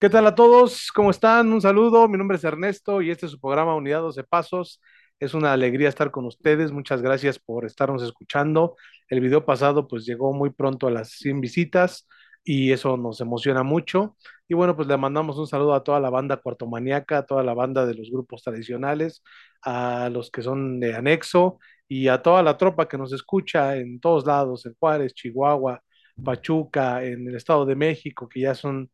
¿Qué tal a todos? ¿Cómo están? Un saludo. Mi nombre es Ernesto y este es su programa Unidad 12 Pasos. Es una alegría estar con ustedes. Muchas gracias por estarnos escuchando. El video pasado pues llegó muy pronto a las 100 visitas y eso nos emociona mucho. Y bueno, pues le mandamos un saludo a toda la banda cuartomaníaca, a toda la banda de los grupos tradicionales, a los que son de anexo y a toda la tropa que nos escucha en todos lados, en Juárez, Chihuahua, Pachuca, en el Estado de México, que ya son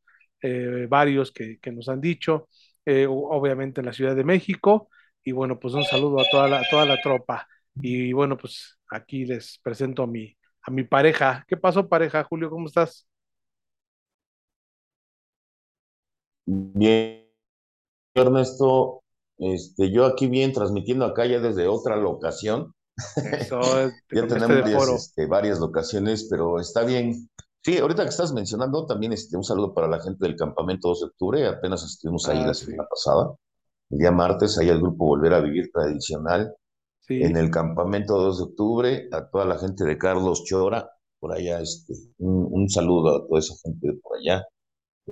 eh, varios que, que, nos han dicho, eh, obviamente en la Ciudad de México, y bueno, pues un saludo a toda la, a toda la tropa. Y bueno, pues aquí les presento a mi, a mi pareja. ¿Qué pasó, pareja? Julio, ¿cómo estás? Bien, Ernesto, este, yo aquí bien transmitiendo acá ya desde otra locación. Eso, te Ya tenemos este, varias locaciones, pero está bien. Sí, ahorita que estás mencionando, también este, un saludo para la gente del campamento 2 de octubre. Apenas estuvimos ahí Ah, la sí, semana pasada. El día martes, ahí el grupo Volver a Vivir Tradicional en el campamento 2 de octubre. A toda la gente de Carlos Chora, por allá, este, un, un saludo a toda esa gente de por allá.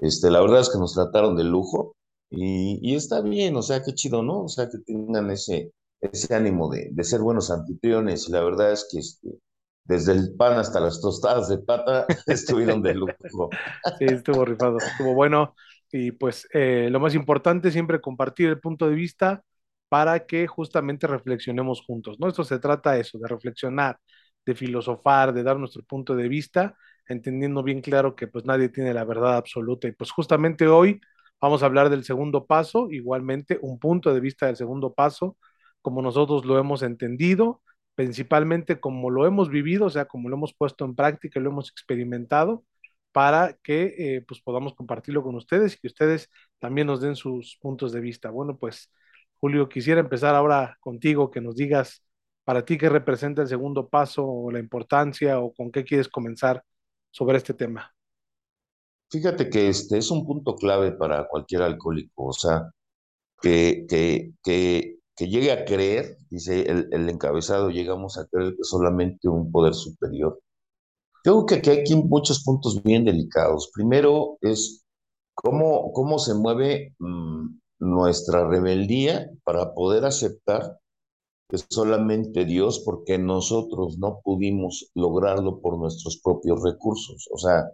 Este, la verdad es que nos trataron de lujo y, y está bien, o sea, qué chido, ¿no? O sea, que tengan ese, ese ánimo de, de ser buenos anfitriones. Y la verdad es que este, desde el pan hasta las tostadas de pata estuvieron de lujo. Sí, estuvo rifado, estuvo bueno. Y pues eh, lo más importante siempre compartir el punto de vista para que justamente reflexionemos juntos, ¿no? Esto se trata de eso, de reflexionar, de filosofar, de dar nuestro punto de vista, entendiendo bien claro que pues nadie tiene la verdad absoluta. Y pues justamente hoy vamos a hablar del segundo paso, igualmente un punto de vista del segundo paso, como nosotros lo hemos entendido, principalmente como lo hemos vivido, o sea, como lo hemos puesto en práctica lo hemos experimentado para que eh, pues podamos compartirlo con ustedes y que ustedes también nos den sus puntos de vista. Bueno, pues Julio, quisiera empezar ahora contigo, que nos digas para ti qué representa el segundo paso o la importancia o con qué quieres comenzar sobre este tema. Fíjate que este es un punto clave para cualquier alcohólico, o sea, que, que, que, que llegue a creer, dice el, encabezado, llegamos a creer que solamente un poder superior. Creo que aquí hay muchos puntos bien delicados. Primero es cómo, cómo se mueve mm, nuestra rebeldía para poder aceptar que solamente Dios, porque nosotros no pudimos lograrlo por nuestros propios recursos. O sea,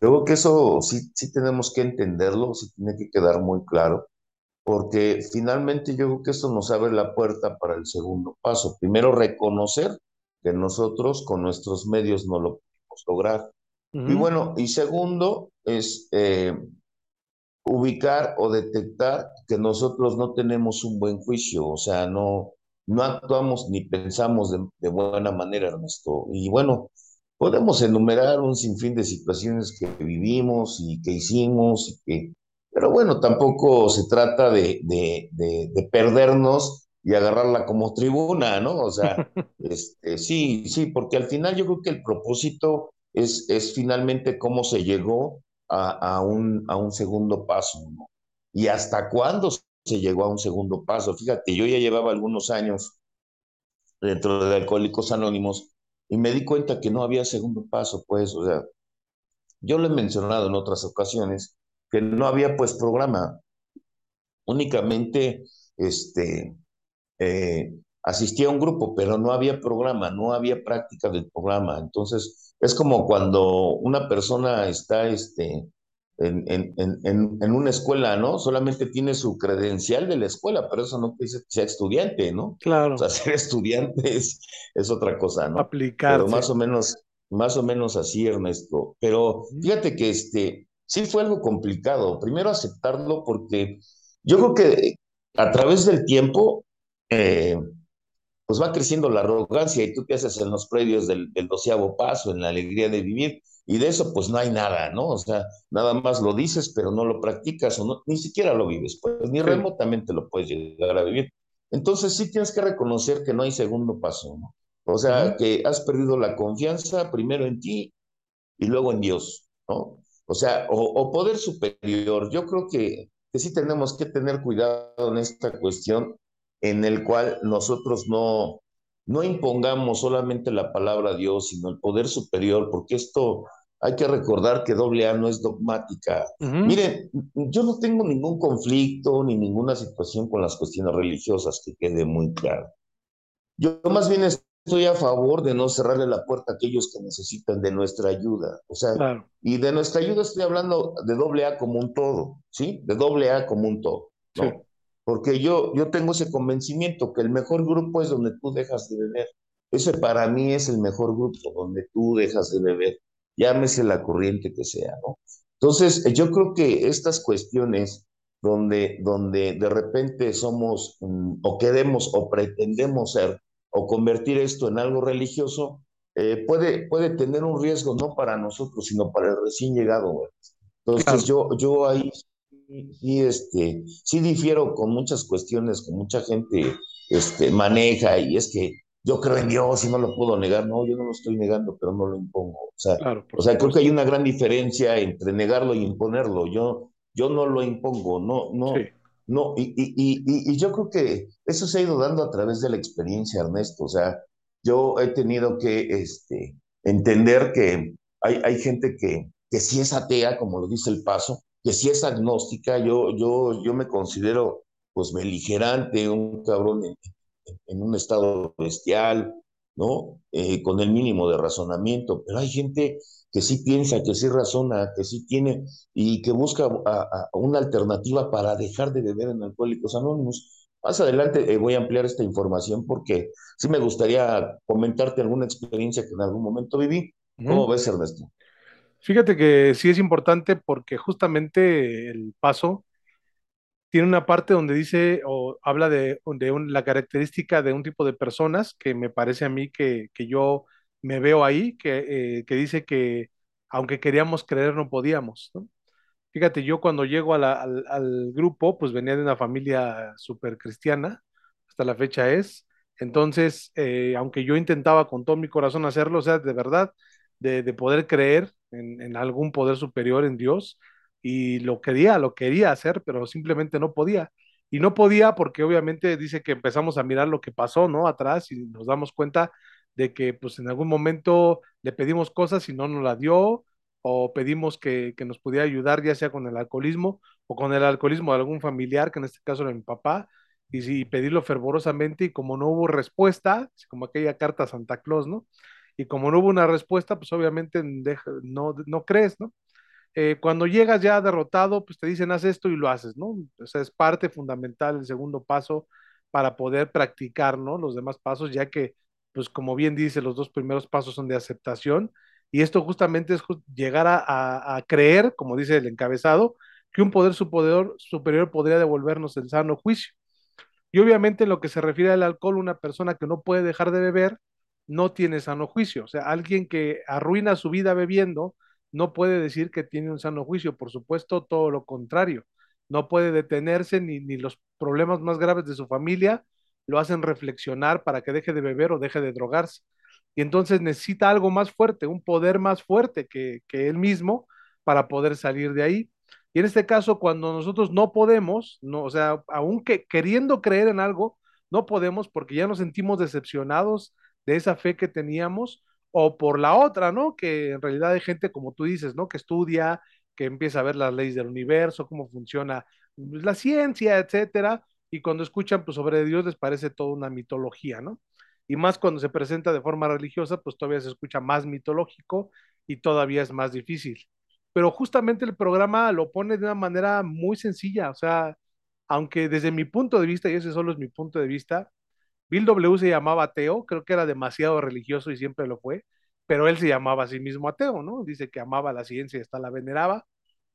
creo que eso sí, sí tenemos que entenderlo, sí tiene que quedar muy claro, porque finalmente yo creo que eso nos abre la puerta para el segundo paso. Primero, reconocer que nosotros con nuestros medios no lo pudimos lograr. Y bueno, y segundo es eh, ubicar o detectar que nosotros no tenemos un buen juicio, o sea, no, no actuamos ni pensamos de, de buena manera, Ernesto. Y bueno, podemos enumerar un sinfín de situaciones que vivimos y que hicimos, y que, pero bueno, tampoco se trata de, de, de, de perdernos y agarrarla como tribuna, ¿no? O sea, este, sí, sí, porque al final yo creo que el propósito es, es finalmente cómo se llegó a, a, un, a un segundo paso, ¿no? ¿Y hasta cuándo se llegó a un segundo paso? Fíjate, yo ya llevaba algunos años dentro de Alcohólicos Anónimos y me di cuenta que no había segundo paso, pues, o sea, yo lo he mencionado en otras ocasiones, que no había pues programa, únicamente este, eh, asistía a un grupo, pero no había programa, no había práctica del programa. Entonces, es como cuando una persona está este, en, en, en, en una escuela, ¿no? Solamente tiene su credencial de la escuela, pero eso no decir que sea estudiante, ¿no? O sea, claro, ser estudiante es, es otra cosa, ¿no? Pero más o menos, más o menos así, Ernesto. Pero fíjate que este, sí fue algo complicado. Primero aceptarlo porque yo creo que a través del tiempo, eh, pues va creciendo la arrogancia y tú te haces en los predios del, del doceavo paso, en la alegría de vivir, y de eso pues no hay nada, ¿no? O sea, nada más lo dices, pero no lo practicas o no, ni siquiera lo vives, pues ni remotamente lo puedes llegar a vivir. Entonces sí tienes que reconocer que no hay segundo paso, ¿no? O sea, que has perdido la confianza primero en ti y luego en Dios, ¿no? O sea, o, o poder superior. Yo creo que, que sí tenemos que tener cuidado en esta cuestión en el cual nosotros no, no impongamos solamente la palabra Dios, sino el poder superior, porque esto hay que recordar que AA no es dogmática. Miren, yo no tengo ningún conflicto ni ninguna situación con las cuestiones religiosas, que quede muy claro. Yo más bien estoy a favor de no cerrarle la puerta a aquellos que necesitan de nuestra ayuda. O sea, y de nuestra ayuda estoy hablando de AA como un todo, ¿sí? De AA como un todo, ¿no? Porque yo, yo tengo ese convencimiento que el mejor grupo es donde tú dejas de beber. Ese para mí es el mejor grupo, donde tú dejas de beber llámese la corriente que sea, ¿no? Entonces, yo creo que estas cuestiones donde, donde de repente somos mm, o queremos o pretendemos ser o convertir esto en algo religioso, eh, puede, puede tener un riesgo no para nosotros, sino para el recién llegado. Entonces, yo, yo ahí sí, este, sí difiero con muchas cuestiones que mucha gente este, maneja y es que yo creo en Dios y no lo puedo negar. No, yo no lo estoy negando, pero no lo impongo. O sea, o sea creo que hay una gran diferencia entre negarlo y imponerlo. Yo, yo no lo impongo, no, no, no. Y, y, y, y, yo creo que eso se ha ido dando a través de la experiencia, Ernesto. O sea, yo he tenido que este, entender que hay, hay gente que, que sí es atea, como lo dice el paso, que sí es agnóstica. Yo, yo, yo me considero pues beligerante, un cabrón en un estado bestial, ¿no? Eh, con el mínimo de razonamiento, pero hay gente que sí piensa, que sí razona, que sí tiene y que busca una alternativa para dejar de beber en Alcohólicos Anónimos. Más adelante eh, voy a ampliar esta información porque sí me gustaría comentarte alguna experiencia que en algún momento viví. ¿Cómo ves, Ernesto? Fíjate que sí es importante porque justamente el paso tiene una parte donde dice o habla de, la característica de un tipo de personas que me parece a mí que, yo me veo ahí, que, eh, que, dice que aunque queríamos creer no podíamos. Fíjate, yo cuando llego al, al, grupo, pues venía de una familia súper cristiana, hasta la fecha es. Entonces, eh, aunque yo intentaba con todo mi corazón hacerlo, o sea, de verdad, de, de poder creer en, en algún poder superior en Dios, y lo quería, lo quería hacer, pero simplemente no podía. Y no podía porque obviamente dice que empezamos a mirar lo que pasó, ¿no? Atrás y nos damos cuenta de que pues en algún momento le pedimos cosas y no nos la dio, o pedimos que, que nos pudiera ayudar ya sea con el alcoholismo o con el alcoholismo de algún familiar, que en este caso era mi papá, y, sí, pedirlo fervorosamente y como no hubo respuesta, como aquella carta a Santa Claus, ¿no? Y como no hubo una respuesta, pues obviamente no, no crees, ¿no? Eh, cuando llegas ya derrotado, pues te dicen haz esto y lo haces, ¿no? O sea, es parte fundamental el segundo paso para poder practicar, ¿no? Los demás pasos, ya que, pues como bien dice, los dos primeros pasos son de aceptación y esto justamente es llegar a, creer, como dice el encabezado, que un poder superior, superior podría devolvernos el sano juicio. Y obviamente en lo que se refiere al alcohol, una persona que no puede dejar de beber no tiene sano juicio. O sea, alguien que arruina su vida bebiendo, no puede decir que tiene un sano juicio, por supuesto, todo lo contrario. No puede detenerse ni, ni los problemas más graves de su familia lo hacen reflexionar para que deje de beber o deje de drogarse. Y entonces necesita algo más fuerte, un poder más fuerte que, que él mismo para poder salir de ahí. Y en este caso, cuando nosotros no podemos, no, o sea, aunque queriendo creer en algo, no podemos porque ya nos sentimos decepcionados de esa fe que teníamos o por la otra, ¿no? Que en realidad hay gente, como tú dices, ¿no? Que estudia, que empieza a ver las leyes del universo, cómo funciona pues, la ciencia, etcétera, y cuando escuchan pues, sobre Dios les parece toda una mitología, ¿no? Y más cuando se presenta de forma religiosa, pues todavía se escucha más mitológico y todavía es más difícil. Pero justamente el programa lo pone de una manera muy sencilla, o sea, aunque desde mi punto de vista, y ese solo es mi punto de vista, Bill W se llamaba ateo, creo que era demasiado religioso y siempre lo fue, pero él se llamaba a sí mismo ateo, ¿no? Dice que amaba la ciencia y hasta la veneraba,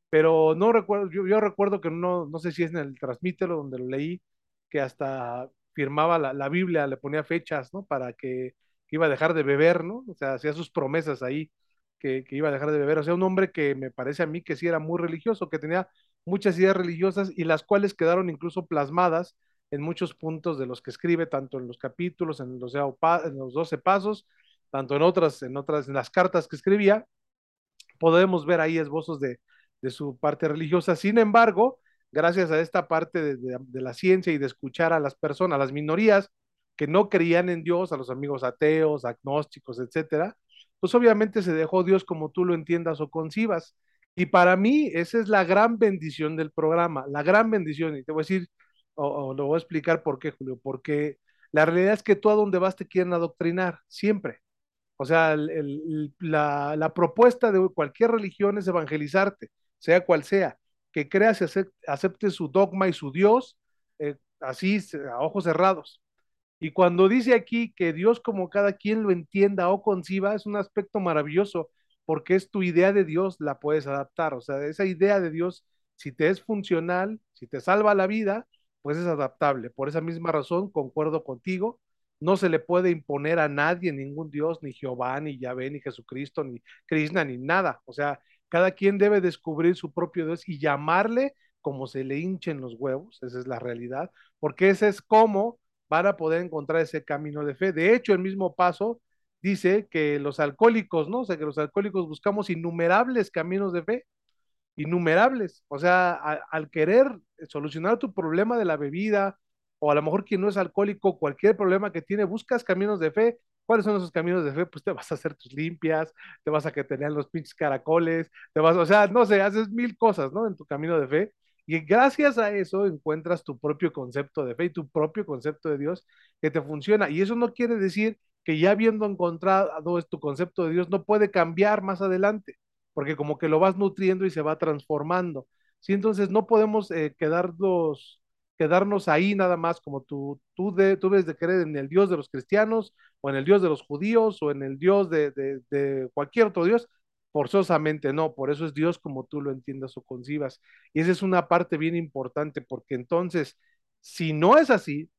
pero no recuerdo, yo, recuerdo que no, no sé si es en el transmítelo donde lo leí, que hasta firmaba la, Biblia, le ponía fechas, ¿no? Para que, iba a dejar de beber, ¿no? O sea, hacía sus promesas ahí, que, que, iba a dejar de beber. O sea, un hombre que me parece a mí que sí era muy religioso, que tenía muchas ideas religiosas y las cuales quedaron incluso plasmadas en muchos puntos de los que escribe, tanto en los capítulos, en los, en los 12 pasos, tanto en otras, en otras, en las cartas que escribía, podemos ver ahí esbozos de, de su parte religiosa. Sin embargo, gracias a esta parte de, de, la ciencia y de escuchar a las personas, a las minorías que no creían en Dios, a los amigos ateos, agnósticos, etcétera, pues obviamente se dejó Dios como tú lo entiendas o concibas. Y para mí esa es la gran bendición del programa, la gran bendición. Y te voy a decir, o, o lo voy a explicar por qué, Julio, porque la realidad es que tú a donde vas te quieren adoctrinar, siempre. O sea, el, el, la, la, propuesta de cualquier religión es evangelizarte, sea cual sea, que creas y acepte su dogma y su Dios, eh, así a ojos cerrados. Y cuando dice aquí que Dios como cada quien lo entienda o conciba, es un aspecto maravilloso, porque es tu idea de Dios, la puedes adaptar. O sea, esa idea de Dios, si te es funcional, si te salva la vida, pues es adaptable. Por esa misma razón, concuerdo contigo, no se le puede imponer a nadie, ningún Dios, ni Jehová, ni Yahvé, ni Jesucristo, ni Krishna, ni nada. O sea, cada quien debe descubrir su propio Dios y llamarle como se le hinchen los huevos, esa es la realidad, porque ese es cómo van a poder encontrar ese camino de fe. De hecho, el mismo paso dice que los alcohólicos, ¿no? O sea, que los alcohólicos buscamos innumerables caminos de fe, innumerables. O sea, al querer solucionar tu problema de la bebida, o a lo mejor quien no es alcohólico, cualquier problema que tiene, buscas caminos de fe. ¿Cuáles son esos caminos de fe? Pues te vas a hacer tus limpias, te vas a que tener los pinches caracoles, te vas, o sea, no sé, haces mil cosas, ¿no? En tu camino de fe. Y gracias a eso encuentras tu propio concepto de fe y tu propio concepto de Dios que te funciona. Y eso no quiere decir que ya habiendo encontrado tu concepto de Dios no puede cambiar más adelante, porque como que lo vas nutriendo y se va transformando. Sí, entonces no podemos eh, quedarnos, quedarnos ahí nada más como tú, tú, de, tú debes de creer en el Dios de los cristianos o en el Dios de los judíos o en el Dios de, de, de cualquier otro Dios, Forzosamente no, por eso es Dios como tú lo entiendas o concibas. Y esa es una parte bien importante, porque entonces, si no es así,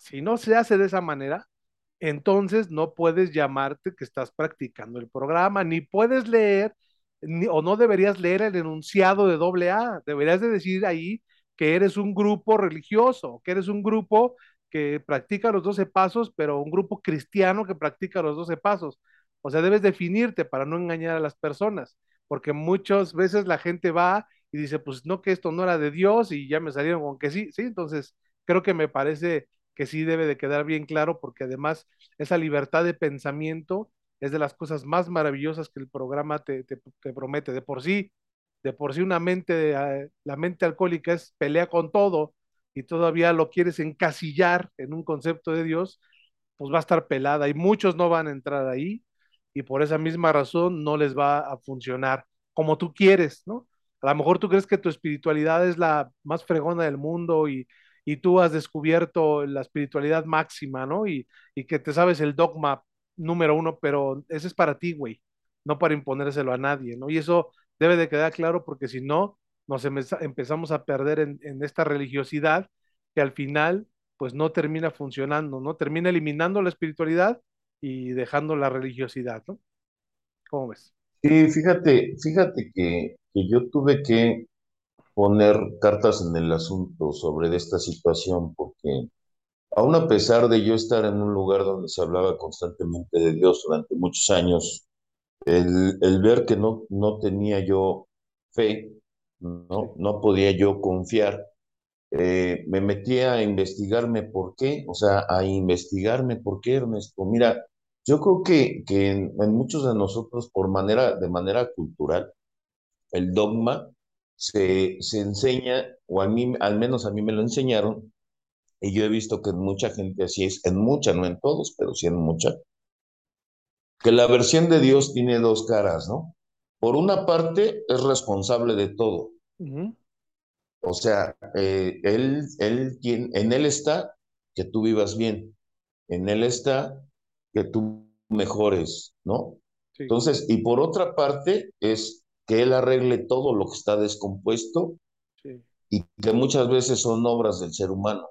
si no se hace de esa manera, entonces no puedes llamarte que estás practicando el programa, ni puedes leer, ni, o no deberías leer el enunciado de doble A, deberías de decir ahí que eres un grupo religioso, que eres un grupo que practica los doce pasos, pero un grupo cristiano que practica los doce pasos o sea, debes definirte para no engañar a las personas, porque muchas veces la gente va y dice, pues no, que esto no era de Dios y ya me salieron con que sí, sí, entonces creo que me parece que sí debe de quedar bien claro, porque además esa libertad de pensamiento es de las cosas más maravillosas que el programa te, te promete. De por sí, de por sí una mente, eh, la mente alcohólica es pelea con todo y todavía lo quieres encasillar en un concepto de Dios, pues va a estar pelada y muchos no van a entrar ahí y por esa misma razón no les va a funcionar como tú quieres, ¿no? A lo mejor tú crees que tu espiritualidad es la más fregona del mundo y, y tú has descubierto la espiritualidad máxima, ¿no? Y, y que te sabes el dogma número uno, pero ese es para ti, güey, no para imponérselo a nadie, ¿no? Y eso debe de quedar claro porque si no, nos empezamos a perder en, esta religiosidad que al final, pues no termina funcionando, ¿no? Termina eliminando la espiritualidad y dejando la religiosidad, ¿no? ¿Cómo ves? Sí, fíjate, fíjate que, que yo tuve que poner cartas en el asunto sobre esta situación, porque aún a pesar de yo estar en un lugar donde se hablaba constantemente de Dios durante muchos años, el, el ver que no, no tenía yo fe, no, no podía yo confiar, eh, me metí a investigarme por qué, o sea, a investigarme por qué, Ernesto. Mira, yo creo que, que en, en muchos de nosotros, por manera, de manera cultural, el dogma se, se enseña, o a mí, al menos a mí me lo enseñaron, y yo he visto que en mucha gente así es, en mucha, no en todos, pero sí en mucha, que la versión de Dios tiene dos caras, ¿no? Por una parte, es responsable de todo. Uh -huh. O sea, eh, él, él, en él está que tú vivas bien, en él está que tú mejores, ¿no? Sí. Entonces, y por otra parte, es que él arregle todo lo que está descompuesto sí. y que muchas veces son obras del ser humano.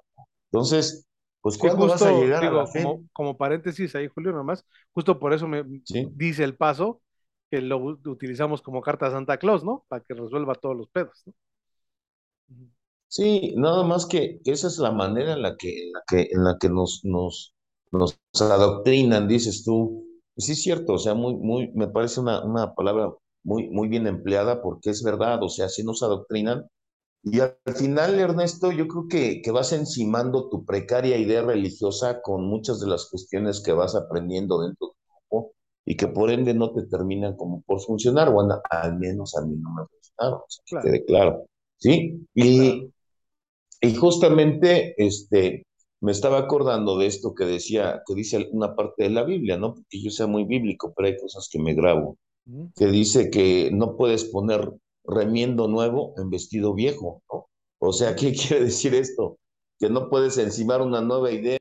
Entonces, pues, ¿cuándo justo, vas a llegar digo, a la fe? Como, paréntesis ahí, Julio, nomás, justo por eso me sí. dice el paso que lo utilizamos como carta a Santa Claus, ¿no? Para que resuelva todos los pedos, ¿no? Sí, nada más que, esa es la manera en la que, en la que, en la que nos, nos, nos adoctrinan, dices tú. Y sí es cierto, o sea, muy, muy, me parece una, una palabra muy, muy bien empleada porque es verdad, o sea, sí nos adoctrinan. Y al final, Ernesto, yo creo que, que vas encimando tu precaria idea religiosa con muchas de las cuestiones que vas aprendiendo dentro de tu grupo y que por ende no te terminan como por funcionar, o al menos a mí no me funcionaron, o sea, que Claro, quede claro, ¿sí? Y, claro. y justamente, este, me estaba acordando de esto que decía, que dice una parte de la Biblia, ¿no? Porque yo sea muy bíblico, pero hay cosas que me grabo, que dice que no puedes poner remiendo nuevo en vestido viejo, ¿no? O sea, ¿qué quiere decir esto? Que no puedes encimar una nueva idea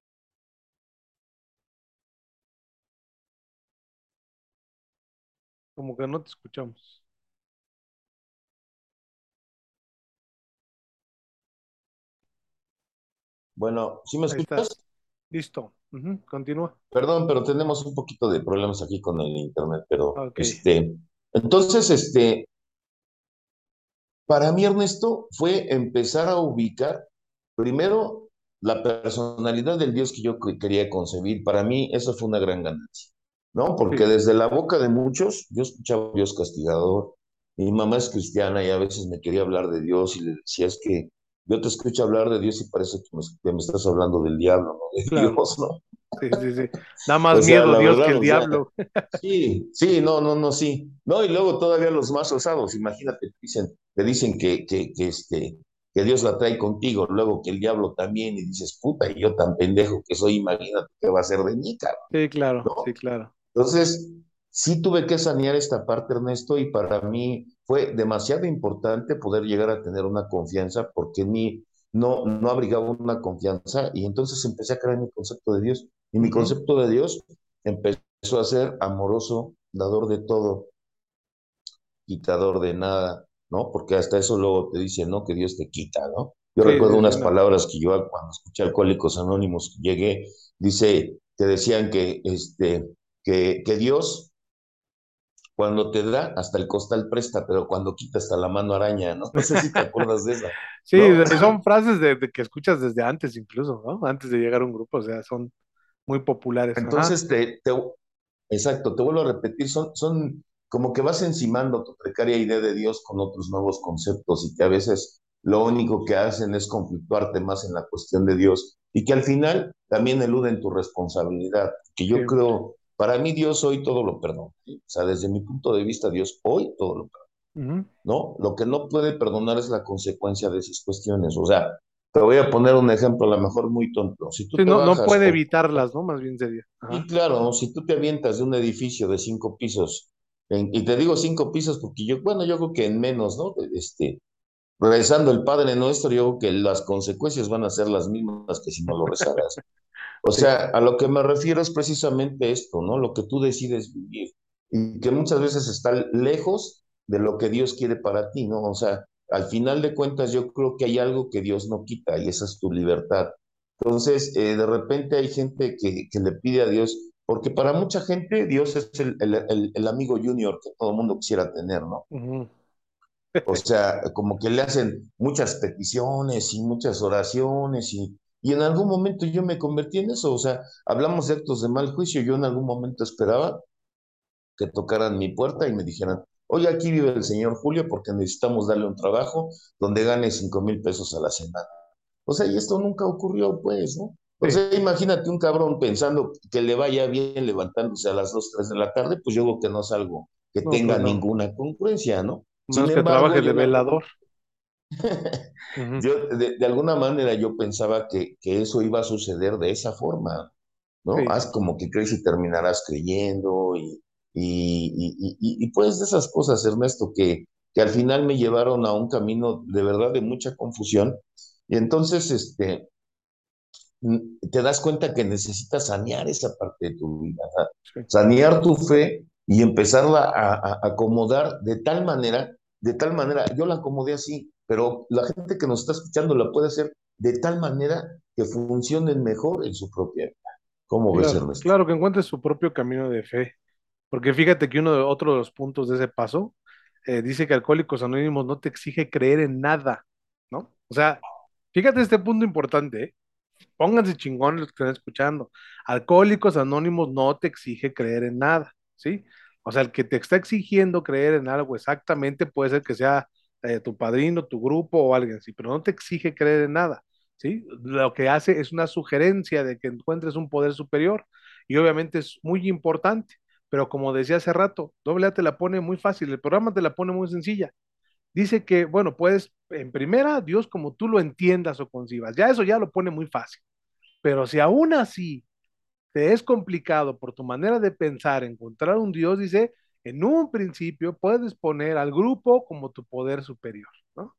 Como que no te escuchamos. Bueno, ¿sí me Ahí estás. escuchas? Listo. Ujú, Continúa. Perdón, pero tenemos un poquito de problemas aquí con el internet, pero Ok. este, entonces, este, para mí, Ernesto, fue empezar a ubicar primero la personalidad del Dios que yo que- quería concebir. Para mí, eso fue una gran ganancia, ¿no? Porque desde la boca de muchos, yo escuchaba a Dios castigador. Mi mamá es cristiana y a veces me quería hablar de Dios y le decía, es que yo te escucho hablar de Dios y parece que me, que me estás hablando del diablo, no de claro. Dios, ¿no? Sí, sí, sí. Da más O sea, miedo Dios que el o sea, diablo. Sí, sí, no, no, no, sí. No, y luego todavía los más osados, imagínate, te dicen, te dicen que, que, que, este, que Dios la trae contigo, luego que el diablo también, y dices, puta, y yo tan pendejo que soy, imagínate qué va a ser de mí, cabrón, Sí, claro, sí, claro. Entonces, sí tuve que sanear esta parte, Ernesto, y para mí fue demasiado importante poder llegar a tener una confianza, porque mí no, no abrigaba una confianza, y entonces empecé a crear mi concepto de Dios, y mi concepto de Dios empezó a ser amoroso, dador de todo, quitador de nada, ¿no? Porque hasta eso luego te dicen, ¿no? Que Dios te quita, ¿no? Yo Sí, recuerdo unas no. palabras que yo cuando escuché Alcohólicos Anónimos llegué, dice, que decían que, este, que, que Dios cuando te da, hasta el costal presta, pero cuando quita hasta la mano araña, ¿no? No sé si te acuerdas de esa, Sí, ¿no? son frases de, de que escuchas desde antes incluso, ¿no? Antes de llegar a un grupo, o sea, son muy populares. Entonces, te, te, exacto, te vuelvo a repetir, son, son como que vas encimando tu precaria idea de Dios con otros nuevos conceptos y que a veces lo único que hacen es conflictuarte más en la cuestión de Dios y que al final también eluden tu responsabilidad, que Sí, yo creo, para mí Dios hoy todo lo perdona, ¿sí? O sea, desde mi punto de vista, Dios hoy todo lo perdona. ¿no? Lo que no puede perdonar es la consecuencia de esas cuestiones. O sea, te voy a poner un ejemplo, a lo mejor muy tonto. Si tú Sí, no, no puede con... evitarlas, ¿no? Más bien sería. Y Ajá. claro, si tú te avientas de un edificio de cinco pisos, en- y te digo cinco pisos porque yo, bueno, yo creo que en menos, ¿no? Este, rezando el Padre Nuestro, yo creo que las consecuencias van a ser las mismas que si no lo rezaras. O Sí, sea, a lo que me refiero es precisamente esto, ¿no? Lo que tú decides vivir y que muchas veces está lejos de lo que Dios quiere para ti, ¿no? O sea, al final de cuentas yo creo que hay algo que Dios no quita y esa es tu libertad. Entonces, eh, de repente hay gente que, que le pide a Dios, porque para mucha gente Dios es el, el, el, el amigo junior que todo el mundo quisiera tener, ¿no? O sea, como que le hacen muchas peticiones y muchas oraciones y, y en algún momento yo me convertí en eso. O sea, hablamos de actos de mal juicio. Yo en algún momento esperaba que tocaran mi puerta y me dijeran, oye, aquí vive el señor Julio porque necesitamos darle un trabajo donde gane cinco mil pesos a la semana. O sea, y esto nunca ocurrió, pues, ¿no? O Sí, sea, imagínate un cabrón pensando que le vaya bien levantándose a las 2 3 de la tarde, pues yo creo que no es algo que no, tenga no. ninguna concurrencia, ¿no? Sin Menos que embargo, trabaje de velador. Yo, de, de alguna manera yo pensaba que, que eso iba a suceder de esa forma, ¿no? Sí, Haz como que crees y terminarás creyendo y, y, y, y, pues de esas cosas, Ernesto, que, que al final me llevaron a un camino de verdad de mucha confusión. Y entonces, este, te das cuenta que necesitas sanear esa parte de tu vida, sanear tu fe y empezarla a, a acomodar de tal manera, de tal manera, yo la acomodé así, pero la gente que nos está escuchando la puede hacer de tal manera que funcionen mejor en su propia vida. ¿Cómo ves, Claro, Ernesto? claro que encuentre su propio camino de fe. Porque fíjate que uno de otro de los puntos de ese paso eh, dice que Alcohólicos Anónimos no te exige creer en nada, ¿no? O sea, fíjate este punto importante, ¿eh? Pónganse chingones los que están escuchando. Alcohólicos Anónimos no te exige creer en nada, ¿sí? O sea, el que te está exigiendo creer en algo exactamente puede ser que sea eh, tu padrino, tu grupo o alguien así, pero no te exige creer en nada, ¿sí? Lo que hace es una sugerencia de que encuentres un poder superior y obviamente es muy importante, pero como decía hace rato, doble A te la pone muy fácil, el programa te la pone muy sencilla. Dice que, bueno, puedes, en primera, Dios como tú lo entiendas o concibas, ya eso ya lo pone muy fácil, pero si aún así te es complicado por tu manera de pensar encontrar un Dios, dice, en un principio puedes poner al grupo como tu poder superior, ¿no?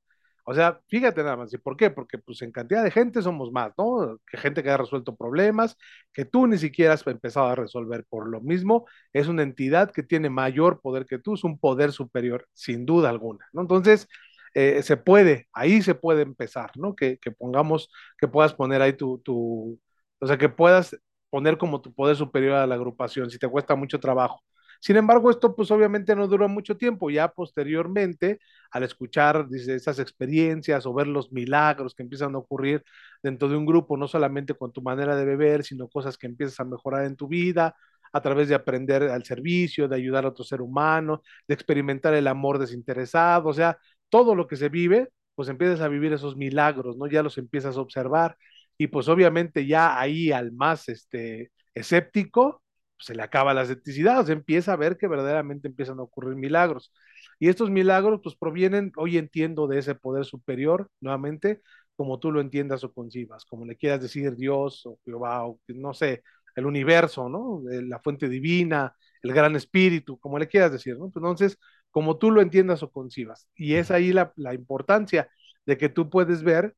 O sea, fíjate nada más, ¿y por qué? Porque pues en cantidad de gente somos más, ¿no? Que gente que ha resuelto problemas, que tú ni siquiera has empezado a resolver por lo mismo, es una entidad que tiene mayor poder que tú, es un poder superior, sin duda alguna, ¿no? Entonces, eh, se puede, ahí se puede empezar, ¿no? Que, que pongamos, que puedas poner ahí tu, tu, o sea, que puedas poner como tu poder superior a la agrupación, si te cuesta mucho trabajo. Sin embargo, esto pues obviamente no dura mucho tiempo, ya posteriormente, al escuchar dice, esas experiencias o ver los milagros que empiezan a ocurrir dentro de un grupo, no solamente con tu manera de beber, sino cosas que empiezas a mejorar en tu vida, a través de aprender al servicio, de ayudar a otro ser humano, de experimentar el amor desinteresado, o sea, todo lo que se vive, pues empiezas a vivir esos milagros, ¿no? Ya los empiezas a observar y pues obviamente ya ahí al más este, escéptico, se le acaba la escepticidad, o sea, empieza a ver que verdaderamente empiezan a ocurrir milagros. Y estos milagros, pues provienen, hoy entiendo, de ese poder superior, nuevamente, como tú lo entiendas o concibas, como le quieras decir Dios o Jehová, o no sé, el universo, ¿no? La fuente divina, el gran espíritu, como le quieras decir, ¿no? Entonces, como tú lo entiendas o concibas. Y es ahí la, la importancia de que tú puedes ver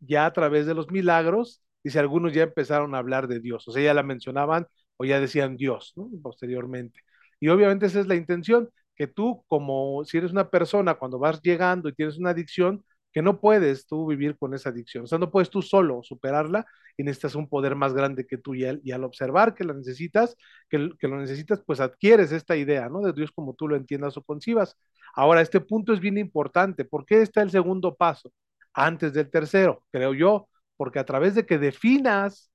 ya a través de los milagros, dice, algunos ya empezaron a hablar de Dios, o sea, ya la mencionaban o ya decían Dios, ¿no? Posteriormente. Y obviamente esa es la intención, que tú como si eres una persona, cuando vas llegando y tienes una adicción, que no puedes tú vivir con esa adicción, o sea, no puedes tú solo superarla y necesitas un poder más grande que tú y, él, y al observar que la necesitas, que, que, lo necesitas, pues adquieres esta idea, ¿no? De Dios como tú lo entiendas o concibas. Ahora, este punto es bien importante. ¿Por qué está el segundo paso? Antes del tercero, creo yo, porque a través de que definas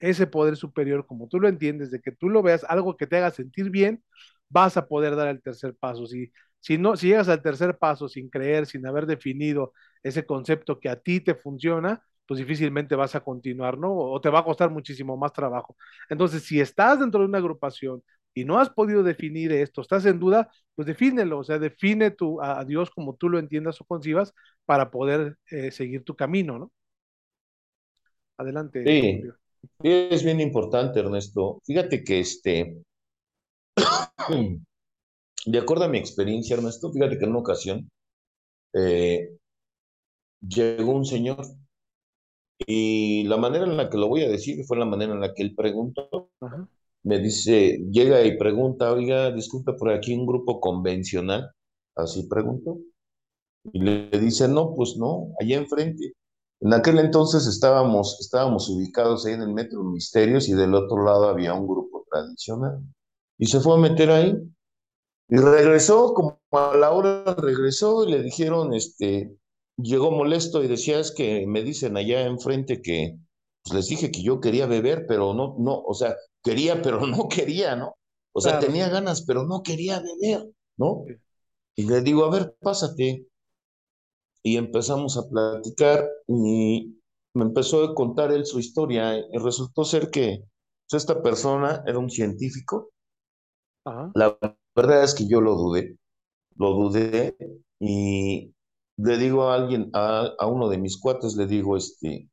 ese poder superior, como tú lo entiendes, de que tú lo veas algo que te haga sentir bien, vas a poder dar el tercer paso. Si, si, no, si llegas al tercer paso sin creer, sin haber definido ese concepto que a ti te funciona, pues difícilmente vas a continuar, ¿no? O te va a costar muchísimo más trabajo. Entonces, si estás dentro de una agrupación y no has podido definir esto, estás en duda, pues defínelo, o sea, define tu, a Dios como tú lo entiendas o concibas para poder eh, seguir tu camino, ¿no? Adelante. Sí. Es bien importante, Ernesto. Fíjate que este, de acuerdo a mi experiencia, Ernesto, fíjate que en una ocasión eh, llegó un señor y la manera en la que lo voy a decir fue la manera en la que él preguntó. Ajá. Me dice, llega y pregunta, oiga, disculpe, por aquí un grupo convencional, así preguntó. Y le dice, no, pues no, allá enfrente. En aquel entonces estábamos, estábamos ubicados ahí en el Metro Misterios y del otro lado había un grupo tradicional. Y se fue a meter ahí. Y regresó, como a la hora regresó y le dijeron, este, llegó molesto y decía, es que me dicen allá enfrente que, pues les dije que yo quería beber, pero no, no, o sea, quería, pero no quería, ¿no? O sea, claro. tenía ganas, pero no quería beber, ¿no? Y le digo, a ver, pásate y empezamos a platicar y me empezó a contar él su historia y resultó ser que pues, esta persona era un científico. Ajá. La verdad es que yo lo dudé, lo dudé y le digo a alguien, a, a, uno de mis cuates, le digo, este,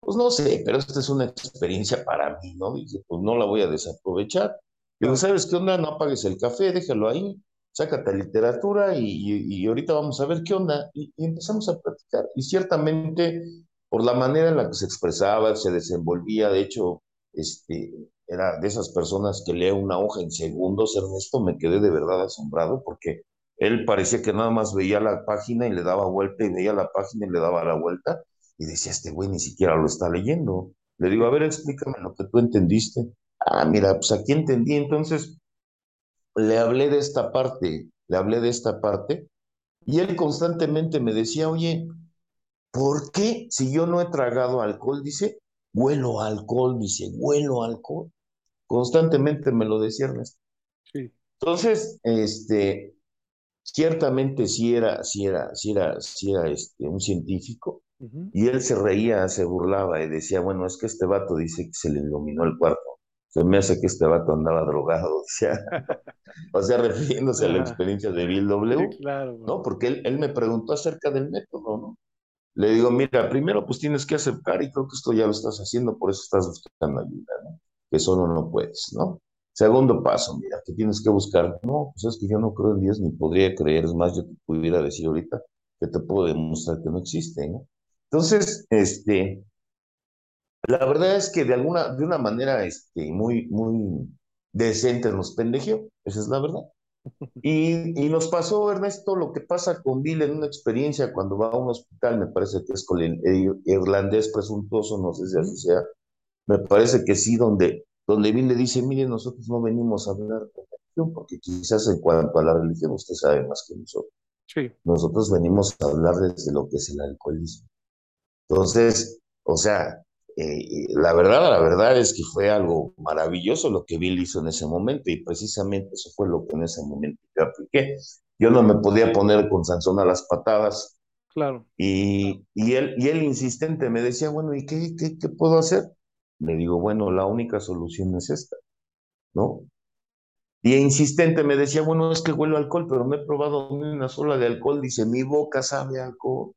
pues no sé, pero esta es una experiencia para mí, ¿no? Dice, pues no la voy a desaprovechar. Digo, ¿sabes qué onda? No apagues el café, déjalo ahí, sácate literatura y, y, y, ahorita vamos a ver qué onda. Y, empezamos a platicar. Y ciertamente, por la manera en la que se expresaba, se desenvolvía, de hecho, este, era de esas personas que lee una hoja en segundos, Ernesto, me quedé de verdad asombrado porque él parecía que nada más veía la página y le daba vuelta y veía la página y le daba la vuelta y decía, este güey ni siquiera lo está leyendo. Le digo, a ver, explícame lo que tú entendiste. Ah, mira, pues aquí entendí. Entonces, le hablé de esta parte, le hablé de esta parte, y él constantemente me decía, oye, ¿por qué si yo no he tragado alcohol? Dice, huelo alcohol, dice, huelo alcohol. Constantemente me lo decía Ernesto. Sí. Entonces, este, ciertamente sí era, sí era, sí era, sí era este, un científico, uh -huh. y él se reía, se burlaba y decía, bueno, es que este vato dice que se le iluminó el cuarto. Se me hace que este vato andaba drogado, o sea, o sea refiriéndose a la experiencia de Bill W, sí, claro, ¿no? Porque él, él me preguntó acerca del método, ¿no? Le digo, mira, primero pues tienes que aceptar y creo que esto ya lo estás haciendo, por eso estás buscando ayuda, ¿no? Que solo no puedes, ¿no? Segundo paso, mira, que tienes que buscar, no, pues es que yo no creo en Dios ni podría creer, es más, yo te pudiera decir ahorita que te puedo demostrar que no existe, ¿no? Entonces, este, la verdad es que de alguna, de una manera, este, muy, muy decente nos pendejeó, esa es la verdad. Y, y, nos pasó, Ernesto, lo que pasa con Bill en una experiencia cuando va a un hospital, me parece que es con el, irlandés presuntuoso, no sé si así sea, me parece que sí, donde, donde Bill le dice, mire, nosotros no venimos a hablar de religión, porque quizás en cuanto a la religión usted sabe más que nosotros. Sí. Nosotros venimos a hablar desde lo que es el alcoholismo. Entonces, o sea, eh, la verdad, la verdad es que fue algo maravilloso lo que Bill hizo en ese momento y precisamente eso fue lo que en ese momento yo apliqué. Yo no me podía poner con Sansón a las patadas. Claro. Y, y, él, y él insistente me decía, bueno, ¿y qué, qué, qué puedo hacer? Le digo, bueno, la única solución es esta, ¿no? Y insistente me decía, bueno, es que huelo alcohol, pero me he probado una sola de alcohol. Dice, mi boca sabe alcohol.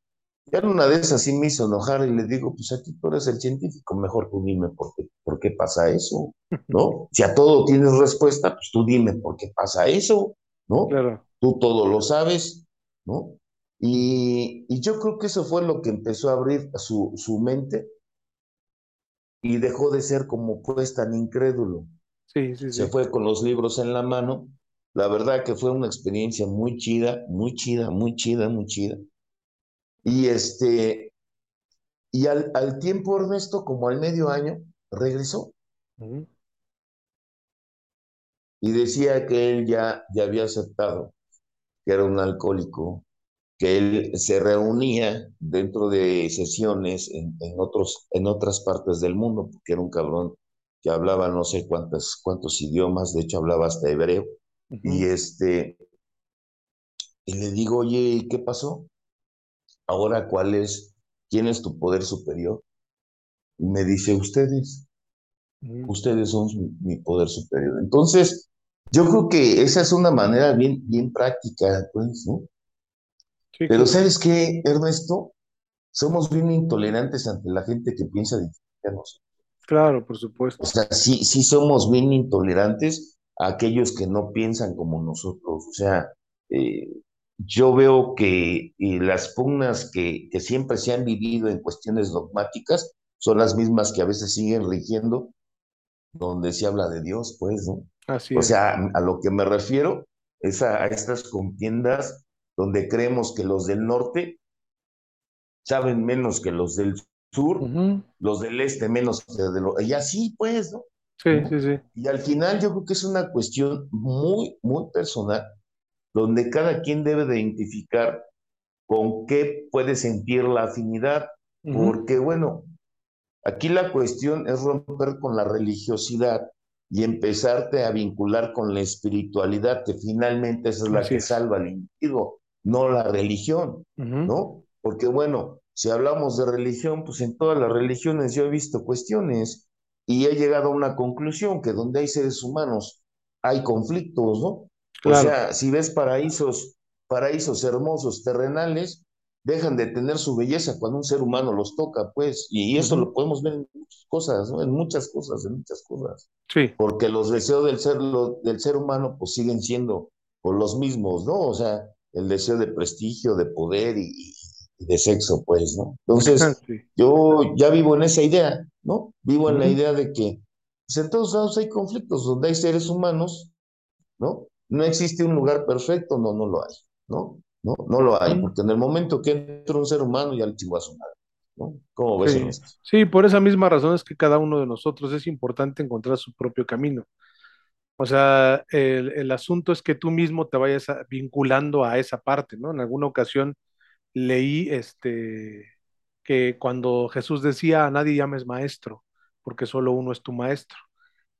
Ya en una de esas sí me hizo enojar y le digo, pues aquí tú eres el científico, mejor tú dime por qué, por qué pasa eso, ¿no? Si a todo tienes respuesta, pues tú dime por qué pasa eso, ¿no? Claro. Tú todo lo sabes, ¿no? Y, y yo creo que eso fue lo que empezó a abrir su, su mente y dejó de ser como pues tan incrédulo. Sí, sí, sí. Se fue con los libros en la mano. La verdad que fue una experiencia muy chida, muy chida, muy chida, muy chida. Y este, y al, al tiempo, Ernesto, como al medio año, regresó. Uh -huh. Y decía que él ya, ya había aceptado que era un alcohólico, que él se reunía dentro de sesiones en, en, otros, en otras partes del mundo, porque era un cabrón que hablaba no sé cuántas, cuántos idiomas, de hecho hablaba hasta hebreo. Uh -huh. Y este, y le digo, oye, ¿qué pasó? Ahora, ¿cuál es? ¿Quién es tu poder superior? Y me dice, ustedes. Mm. Ustedes son mi, mi, poder superior. Entonces, yo creo que esa es una manera bien, bien práctica, pues, ¿no? Sí, Pero. ¿sabes qué, Ernesto? Somos bien intolerantes ante la gente que piensa diferente a nosotros. Claro, por supuesto. O sea, sí, sí somos bien intolerantes a aquellos que no piensan como nosotros. O sea, eh, yo veo que las pugnas que, que, siempre se han vivido en cuestiones dogmáticas son las mismas que a veces siguen rigiendo donde se habla de Dios, pues, ¿no? Así o sea, a lo que me refiero es a, a, estas contiendas donde creemos que los del norte saben menos que los del sur, uh -huh. los del este menos que de los... Y así, pues, ¿no? Sí, sí, sí. Y al final yo creo que es una cuestión muy, muy personal donde cada quien debe de identificar con qué puede sentir la afinidad, uh -huh. porque bueno, aquí la cuestión es romper con la religiosidad y empezarte a vincular con la espiritualidad, que finalmente esa es la Así que es. salva al individuo, no la religión, Uh -huh. ¿no? Porque bueno, si hablamos de religión, pues en todas las religiones yo he visto cuestiones y he llegado a una conclusión que donde hay seres humanos hay conflictos, ¿no? Claro. O sea, si ves paraísos, paraísos hermosos terrenales, dejan de tener su belleza cuando un ser humano los toca, pues, y, y eso uh -huh. lo podemos ver en muchas cosas, ¿no? En muchas cosas, en muchas cosas. Sí. Porque los deseos del ser, lo, del ser humano, pues siguen siendo pues, los mismos, ¿no? O sea, el deseo de prestigio, de poder y, y de sexo, pues, ¿no? Entonces, sí. yo ya vivo en esa idea, ¿no? Vivo en uh -huh. la idea de que pues, en todos lados hay conflictos, donde hay seres humanos, ¿no? No existe un lugar perfecto, no, no lo hay, ¿no? No, no lo hay, porque en el momento que entra un ser humano ya le chingó a su madre, ¿no? ¿Cómo ves sí. en esto? Sí, por esa misma razón es que cada uno de nosotros es importante encontrar su propio camino. O sea, el, el asunto es que tú mismo te vayas a, vinculando a esa parte, ¿no? En alguna ocasión leí este, que cuando Jesús decía a nadie llames maestro, porque solo uno es tu maestro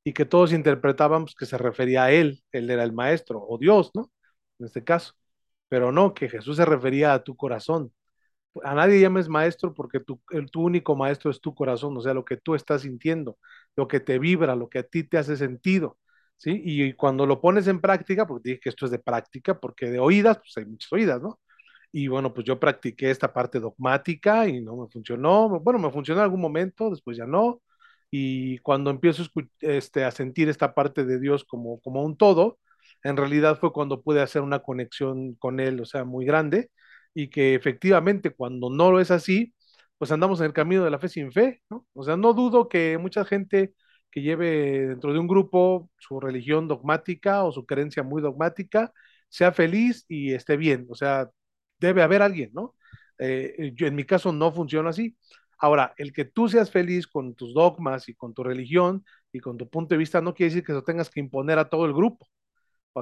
y que todos interpretábamos que se refería a él, él era el maestro, o Dios, ¿no? En este caso. Pero no, que Jesús se refería a tu corazón. A nadie llames maestro porque tu, el, tu único maestro es tu corazón, o sea, lo que tú estás sintiendo. lo que te vibra, lo que a ti te hace sentido, ¿sí? Y, cuando lo pones en práctica, porque dije que esto es de práctica, porque de oídas, pues hay muchas oídas, ¿no? Y bueno, pues yo practiqué esta parte dogmática y no me funcionó. Bueno, me funcionó en algún momento, después ya no. Y cuando empiezo este, a sentir esta parte de Dios como, como un todo, en realidad fue cuando pude hacer una conexión con Él, o sea, muy grande. Y que efectivamente cuando no lo es así, pues andamos en el camino de la fe sin fe, ¿no? O sea, no dudo que mucha gente que lleve dentro de un grupo su religión dogmática o su creencia muy dogmática sea feliz y esté bien. O sea, debe haber alguien, ¿no? Eh, yo, en mi caso no funciona así. Ahora, el que tú seas feliz con tus dogmas y con tu religión y con tu punto de vista no quiere decir que eso tengas que imponer a todo el grupo.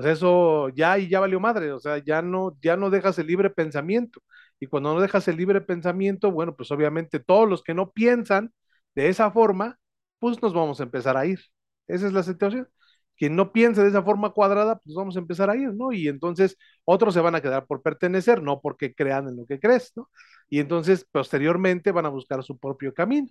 Sea, eso ya y ya valió madre, o sea, ya no, ya no dejas el libre pensamiento. Y cuando no dejas el libre pensamiento, bueno, pues obviamente todos los que no piensan de esa forma, pues nos vamos a empezar a ir. Esa es la situación quien no piense de esa forma cuadrada, pues vamos a empezar a ir, ¿no? Y entonces otros se van a quedar por pertenecer, no porque crean en lo que crees, ¿no? Y entonces posteriormente van a buscar su propio camino.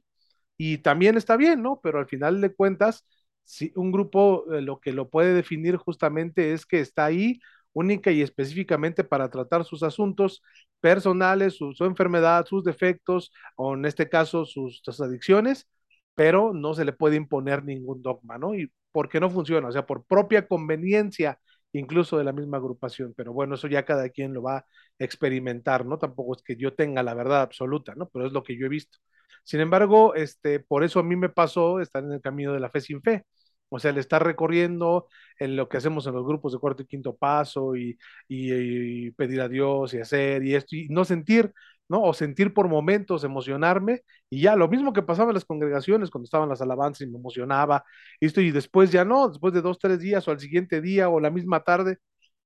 Y también está bien, ¿no? Pero al final de cuentas, si un grupo eh, lo que lo puede definir justamente es que está ahí única y específicamente para tratar sus asuntos personales, su, enfermedad, sus defectos, o en este caso sus, adicciones, pero no se le puede imponer ningún dogma, ¿no? Porque no funciona, o sea, por propia conveniencia incluso de la misma agrupación, pero bueno, eso ya cada quien lo va a experimentar, ¿no? Tampoco es que yo tenga la verdad absoluta, ¿no? Pero es lo que yo he visto. Sin embargo, este, por eso a mí me pasó estar en el camino de la fe sin fe. O sea, el estar recorriendo en lo que hacemos en los grupos de cuarto y quinto paso y, y, y pedir a Dios y hacer y esto, y no sentir ¿no? O sentir por momentos, emocionarme, y ya, lo mismo que pasaba en las congregaciones cuando estaban las alabanzas y me emocionaba, y, esto, y después ya no, después de dos, tres días o al siguiente día o la misma tarde,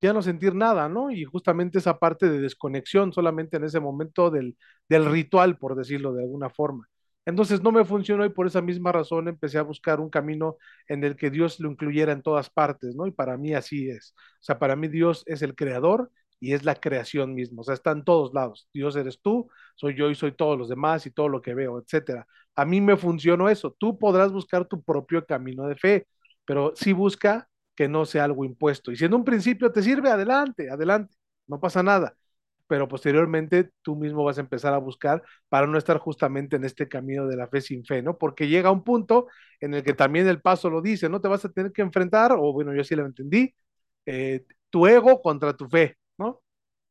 ya no sentir nada, ¿no? Y justamente esa parte de desconexión solamente en ese momento del, del ritual, por decirlo de alguna forma. Entonces no me funcionó y por esa misma razón empecé a buscar un camino en el que Dios lo incluyera en todas partes, ¿no? Y para mí así es. O sea, para mí Dios es el creador y es la creación misma, o sea, está en todos lados. Dios eres tú, soy yo y soy todos los demás y todo lo que veo, etcétera. A mí me funcionó eso. Tú podrás buscar tu propio camino de fe, pero sí busca que no sea algo impuesto. Y si en un principio te sirve, adelante, adelante, no pasa nada. Pero posteriormente tú mismo vas a empezar a buscar para no estar justamente en este camino de la fe sin fe, ¿no? Porque llega un punto en el que también el paso lo dice, no te vas a tener que enfrentar, o bueno, yo sí lo entendí, eh, tu ego contra tu fe.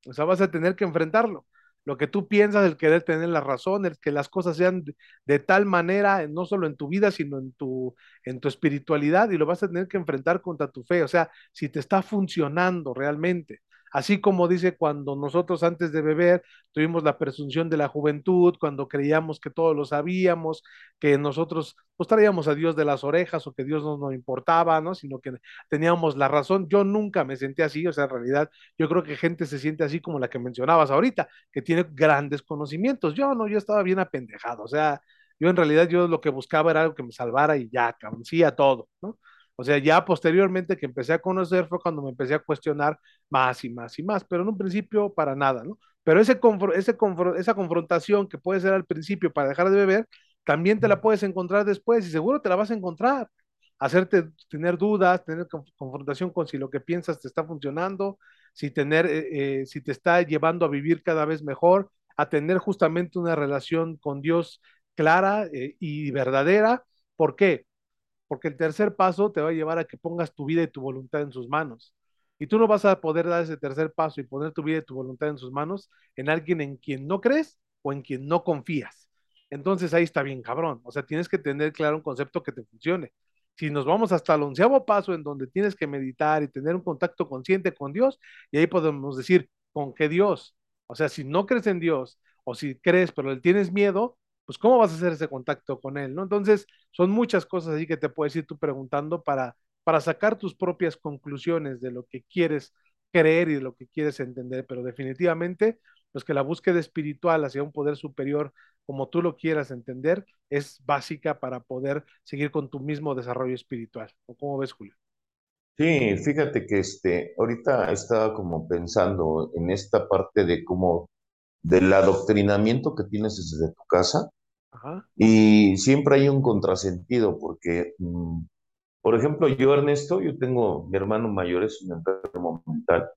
O sea, vas a tener que enfrentarlo. Lo que tú piensas, el querer tener la razón, el que las cosas sean de, tal manera, no solo en tu vida, sino en tu, en tu espiritualidad, y lo vas a tener que enfrentar contra tu fe. O sea, si te está funcionando realmente. Así como dice cuando nosotros antes de beber tuvimos la presunción de la juventud, cuando creíamos que todos lo sabíamos, que nosotros pues traíamos a Dios de las orejas o que Dios no nos importaba, ¿no? Sino que teníamos la razón. Yo nunca me sentí así, o sea, en realidad yo creo que gente se siente así como la que mencionabas ahorita, que tiene grandes conocimientos. Yo no, yo estaba bien apendejado, o sea, yo en realidad yo lo que buscaba era algo que me salvara y ya, cabrón, todo, ¿no? O sea, ya posteriormente que empecé a conocer fue cuando me empecé a cuestionar más y más y más, pero en un principio para nada, ¿no? Pero ese, ese esa confrontación que puede ser al principio para dejar de beber, también te la puedes encontrar después y seguro te la vas a encontrar. Hacerte tener dudas, tener confrontación con si lo que piensas te está funcionando, si, tener, eh, eh, si te está llevando a vivir cada vez mejor, a tener justamente una relación con Dios clara eh, y verdadera. ¿Por qué? Porque el tercer paso te va a llevar a que pongas tu vida y tu voluntad en sus manos. Y tú no vas a poder dar ese tercer paso y poner tu vida y tu voluntad en sus manos en alguien en quien no crees o en quien no confías. Entonces ahí está bien cabrón. O sea, tienes que tener claro un concepto que te funcione. Si nos vamos hasta el onceavo paso en donde tienes que meditar y tener un contacto consciente con Dios, y ahí podemos decir, ¿con qué Dios? O sea, si no crees en Dios o si crees pero le tienes miedo, pues cómo vas a hacer ese contacto con él, ¿no? Entonces, son muchas cosas ahí que te puedes ir tú preguntando para, para sacar tus propias conclusiones de lo que quieres creer y de lo que quieres entender, pero definitivamente, pues que la búsqueda espiritual hacia un poder superior, como tú lo quieras entender, es básica para poder seguir con tu mismo desarrollo espiritual. ¿O cómo ves, Julio? Sí, fíjate que este, ahorita estaba como pensando en esta parte de cómo, del adoctrinamiento que tienes desde tu casa, Ajá. Y siempre hay un contrasentido, porque, mm, por ejemplo, yo, Ernesto, yo tengo, mi hermano mayor es un enfermo mental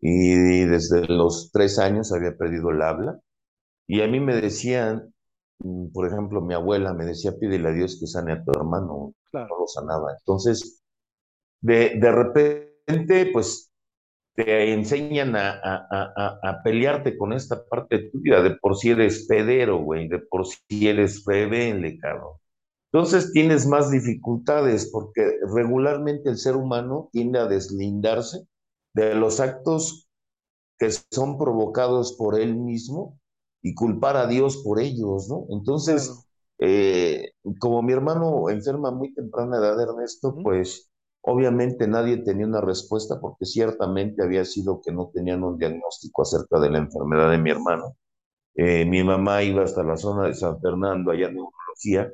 y desde los tres años había perdido el habla. Y a mí me decían, mm, por ejemplo, mi abuela me decía, pídele a Dios que sane a tu hermano, Claro. no lo sanaba. Entonces, de, de repente, pues te enseñan a, a, a, a pelearte con esta parte tuya, de por si eres pedero, güey, de por si eres rebelde, cabrón. Entonces tienes más dificultades porque regularmente el ser humano tiende a deslindarse de los actos que son provocados por él mismo y culpar a Dios por ellos, ¿no? Entonces, eh, como mi hermano enferma muy temprana edad, Ernesto, pues obviamente nadie tenía una respuesta porque ciertamente había sido que no tenían un diagnóstico acerca de la enfermedad de mi hermano. Eh, mi mamá iba hasta la zona de San Fernando, allá en neurología,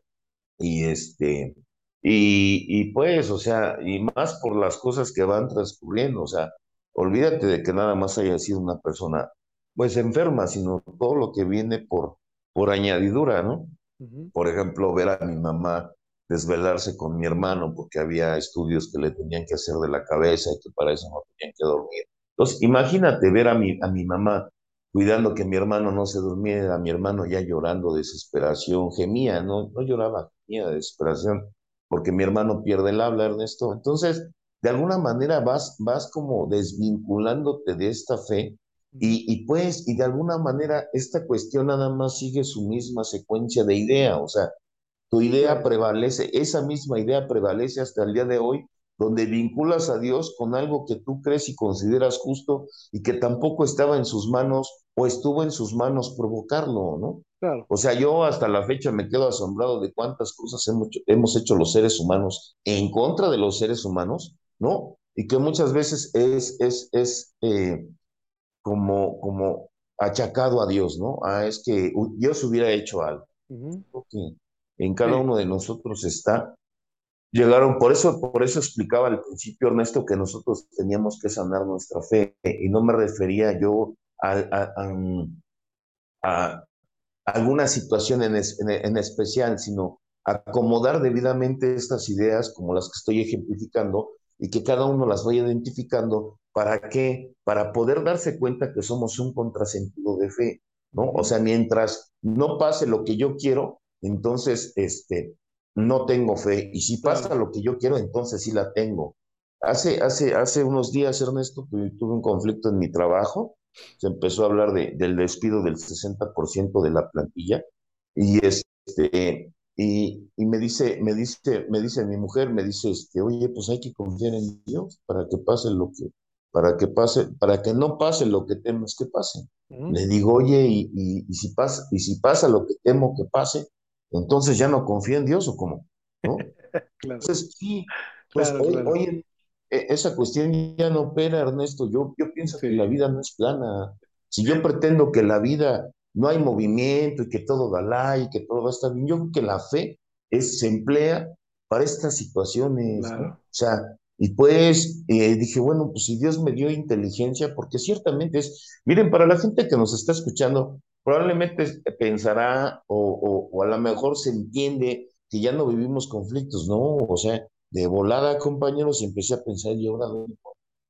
y este, y, y pues, o sea, y más por las cosas que van transcurriendo, o sea, olvídate de que nada más haya sido una persona, pues enferma, sino todo lo que viene por, por añadidura, ¿no? Por ejemplo, ver a mi mamá desvelarse con mi hermano porque había estudios que le tenían que hacer de la cabeza y que para eso no tenían que dormir. Entonces, imagínate ver a mi, a mi mamá cuidando que mi hermano no se durmiera, a mi hermano ya llorando de desesperación, gemía, no, no lloraba, gemía de desesperación, porque mi hermano pierde el habla, Ernesto. Entonces, de alguna manera vas, vas como desvinculándote de esta fe y, y pues, y de alguna manera esta cuestión nada más sigue su misma secuencia de idea, o sea, tu idea prevalece, esa misma idea prevalece hasta el día de hoy, donde vinculas a Dios con algo que tú crees y consideras justo y que tampoco estaba en sus manos o estuvo en sus manos provocarlo, ¿no? Claro. O sea, yo hasta la fecha me quedo asombrado de cuántas cosas hemos, hemos hecho los seres humanos en contra de los seres humanos, ¿no? Y que muchas veces es, es, es eh, como, como achacado a Dios, ¿no? Ah, es que Dios hubiera hecho algo en cada uno de nosotros está. Llegaron, por eso, por eso explicaba al principio, Ernesto, que nosotros teníamos que sanar nuestra fe, y no me refería yo a, a, a, a alguna situación en, es, en, en, especial, sino acomodar debidamente estas ideas como las que estoy ejemplificando y que cada uno las vaya identificando. ¿Para qué? Para poder darse cuenta que somos un contrasentido de fe, ¿no? O sea, mientras no pase lo que yo quiero, entonces, este, no tengo fe. Y si pasa lo que yo quiero, entonces sí la tengo. Hace, hace, hace unos días, Ernesto, tuve un conflicto en mi trabajo. Se empezó a hablar de, del despido del 60% de la plantilla. Y este y, y, me dice me dice me dice mi mujer me dice este oye pues hay que confiar en Dios para que pase lo que para que pase para que no pase lo que temes que pase le digo oye y, y, y si pasa y si pasa lo que temo que pase entonces ya no confía en Dios o cómo no Claro. entonces, sí, pues Claro, hoy, claro. hoy en- e- esa cuestión ya no opera, Ernesto. Yo, yo pienso que la vida no es plana. Si yo pretendo que la vida no hay movimiento y que todo da la y que todo va a estar bien, yo creo que la fe es, se emplea para estas situaciones, ¿no? O sea, y pues eh, dije, bueno, pues si Dios me dio inteligencia, porque ciertamente es, miren, para la gente que nos está escuchando, probablemente pensará o, o, o a lo mejor se entiende que ya no vivimos conflictos, ¿no? O sea, de volada, compañeros, empecé a pensar, ¿y ahora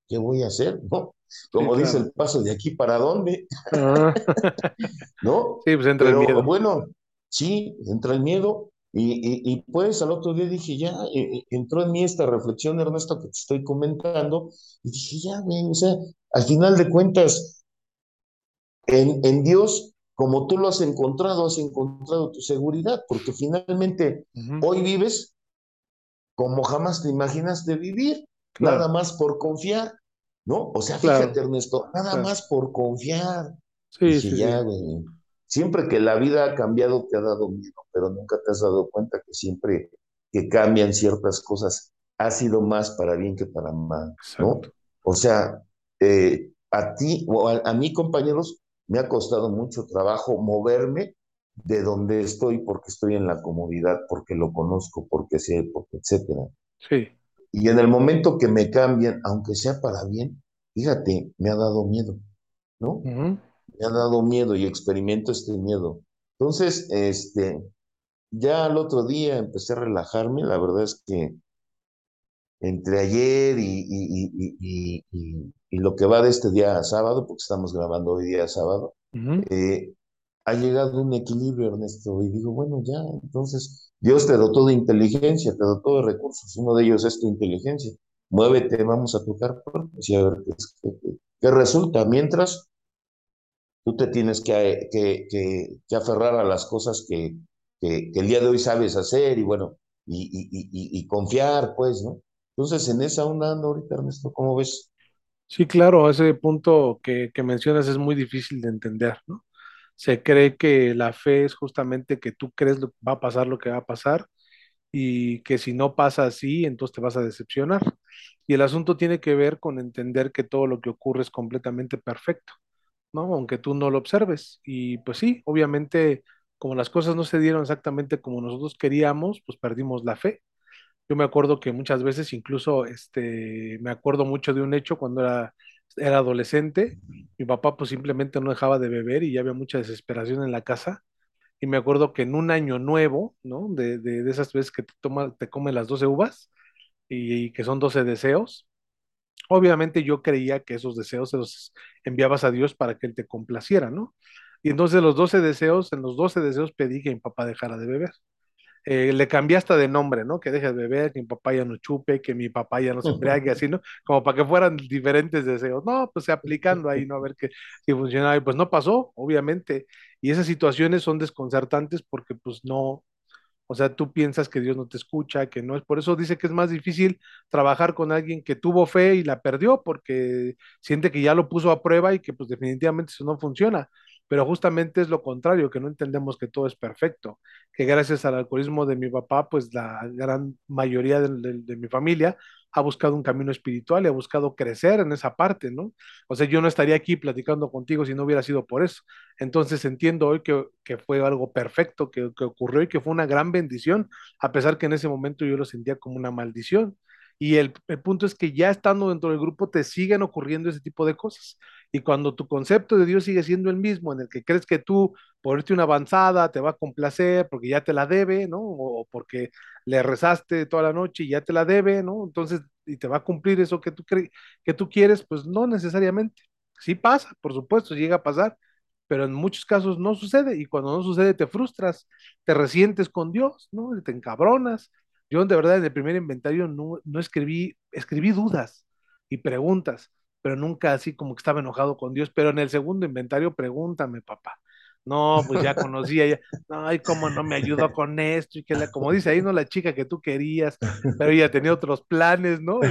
qué voy a hacer? ¿No? Sí, Como dice claro. el paso de aquí para dónde, Ajá. ¿no? Sí, pues entra el miedo. bueno, sí, entra el miedo. Y, y, y pues al otro día dije, ya, eh, entró en mí esta reflexión, Ernesto, que te estoy comentando, y dije, ya, güey, o sea, al final de cuentas, en, en Dios, como tú lo has encontrado, has encontrado tu seguridad, porque finalmente hoy vives como jamás te imaginaste vivir, nada más por confiar, ¿no? O sea, fíjate, claro, Ernesto, nada claro. más por confiar. Sí, Dije, sí, ya, sí. güey, siempre que la vida ha cambiado te ha dado miedo, pero nunca te has dado cuenta que siempre que cambian ciertas cosas ha sido más para bien que para mal, ¿no? Exacto. O sea, eh, a ti o a, a mí, compañeros, me ha costado mucho trabajo moverme de donde estoy porque estoy en la comodidad, porque lo conozco, porque sé, porque etcétera. Sí. Y en el momento que me cambian, aunque sea para bien, fíjate, me ha dado miedo, ¿no? Me ha dado miedo y experimento este miedo. Entonces, este, ya al otro día empecé a relajarme, la verdad es que entre ayer y, y, y, y, lo que va de este día sábado, porque estamos grabando hoy día sábado, Ujú. eh, ha llegado un equilibrio, Ernesto, y digo, bueno, ya, entonces Dios te dotó de inteligencia, te dotó de recursos, uno de ellos es tu inteligencia. Muévete, vamos a tocar puertas y a ver qué, qué- qué resulta. Mientras, tú te tienes que, que, que, que aferrar a las cosas que, el día de hoy sabes hacer y bueno, y, y confiar, pues, ¿no? Entonces, en esa onda ando ahorita, Ernesto, ¿cómo ves? Sí, claro, ese punto que, que mencionas es muy difícil de entender, ¿no? Se cree que la fe es justamente que tú crees lo, va a pasar lo que va a pasar y que si no pasa así, entonces te vas a decepcionar. Y el asunto tiene que ver con entender que todo lo que ocurre es completamente perfecto, ¿no? Aunque tú no lo observes. Y pues sí, obviamente, como las cosas no se dieron exactamente como nosotros queríamos, pues perdimos la fe. Yo me acuerdo que muchas veces, incluso, este, me acuerdo mucho de un hecho cuando era, era adolescente. Mi papá pues simplemente no dejaba de beber y ya había mucha desesperación en la casa. Y me acuerdo que en un año nuevo, ¿no? De, de, de esas veces que te toma, te come las 12 uvas y, y que son 12 deseos. Obviamente yo creía que esos deseos se los enviabas a Dios para que Él te complaciera, ¿no? Y entonces los 12 deseos, en los 12 deseos pedí que mi papá dejara de beber eh, le cambié hasta de nombre, ¿no? Que deje de beber, que mi papá ya no chupe, que mi papá ya no se embriague, así, ¿no? Como para que fueran diferentes deseos. No, pues aplicando ahí, ¿no? A ver que, si funcionaba. Y pues no pasó, obviamente. Y esas situaciones son desconcertantes porque pues no, o sea, tú piensas que Dios no te escucha, que no es. Por eso dice que es más difícil trabajar con alguien que tuvo fe y la perdió, porque siente que ya lo puso a prueba y que pues definitivamente eso no funciona. Pero justamente es lo contrario, que no entendemos que todo es perfecto, que gracias al alcoholismo de mi papá, pues la gran mayoría de, mi familia ha buscado un camino espiritual y ha buscado crecer en esa parte, ¿no? O sea, yo no estaría aquí platicando contigo si no hubiera sido por eso. Entonces entiendo hoy que, que fue algo perfecto que, que ocurrió y que fue una gran bendición, a pesar que en ese momento yo lo sentía como una maldición. Y el, el punto es que ya estando dentro del grupo te siguen ocurriendo ese tipo de cosas. Y cuando tu concepto de Dios sigue siendo el mismo, en el que crees que tú, por irte una avanzada, te va a complacer porque ya te la debe, ¿no? O, porque le rezaste toda la noche y ya te la debe, ¿no? Entonces, y te va a cumplir eso que tú, que tú quieres, pues no necesariamente. Sí pasa, por supuesto, llega a pasar, pero en muchos casos no sucede y cuando no sucede te frustras, te resientes con Dios, ¿no? Te encabronas. Yo de verdad en el primer inventario no, no escribí, escribí dudas y preguntas, pero nunca así como que estaba enojado con Dios, pero en el segundo inventario pregúntame, papá. No, pues ya conocía, ya, ay, cómo no me ayudó con esto, y que la, como dice ahí, no la chica que tú querías, pero ella tenía otros planes, ¿no? Y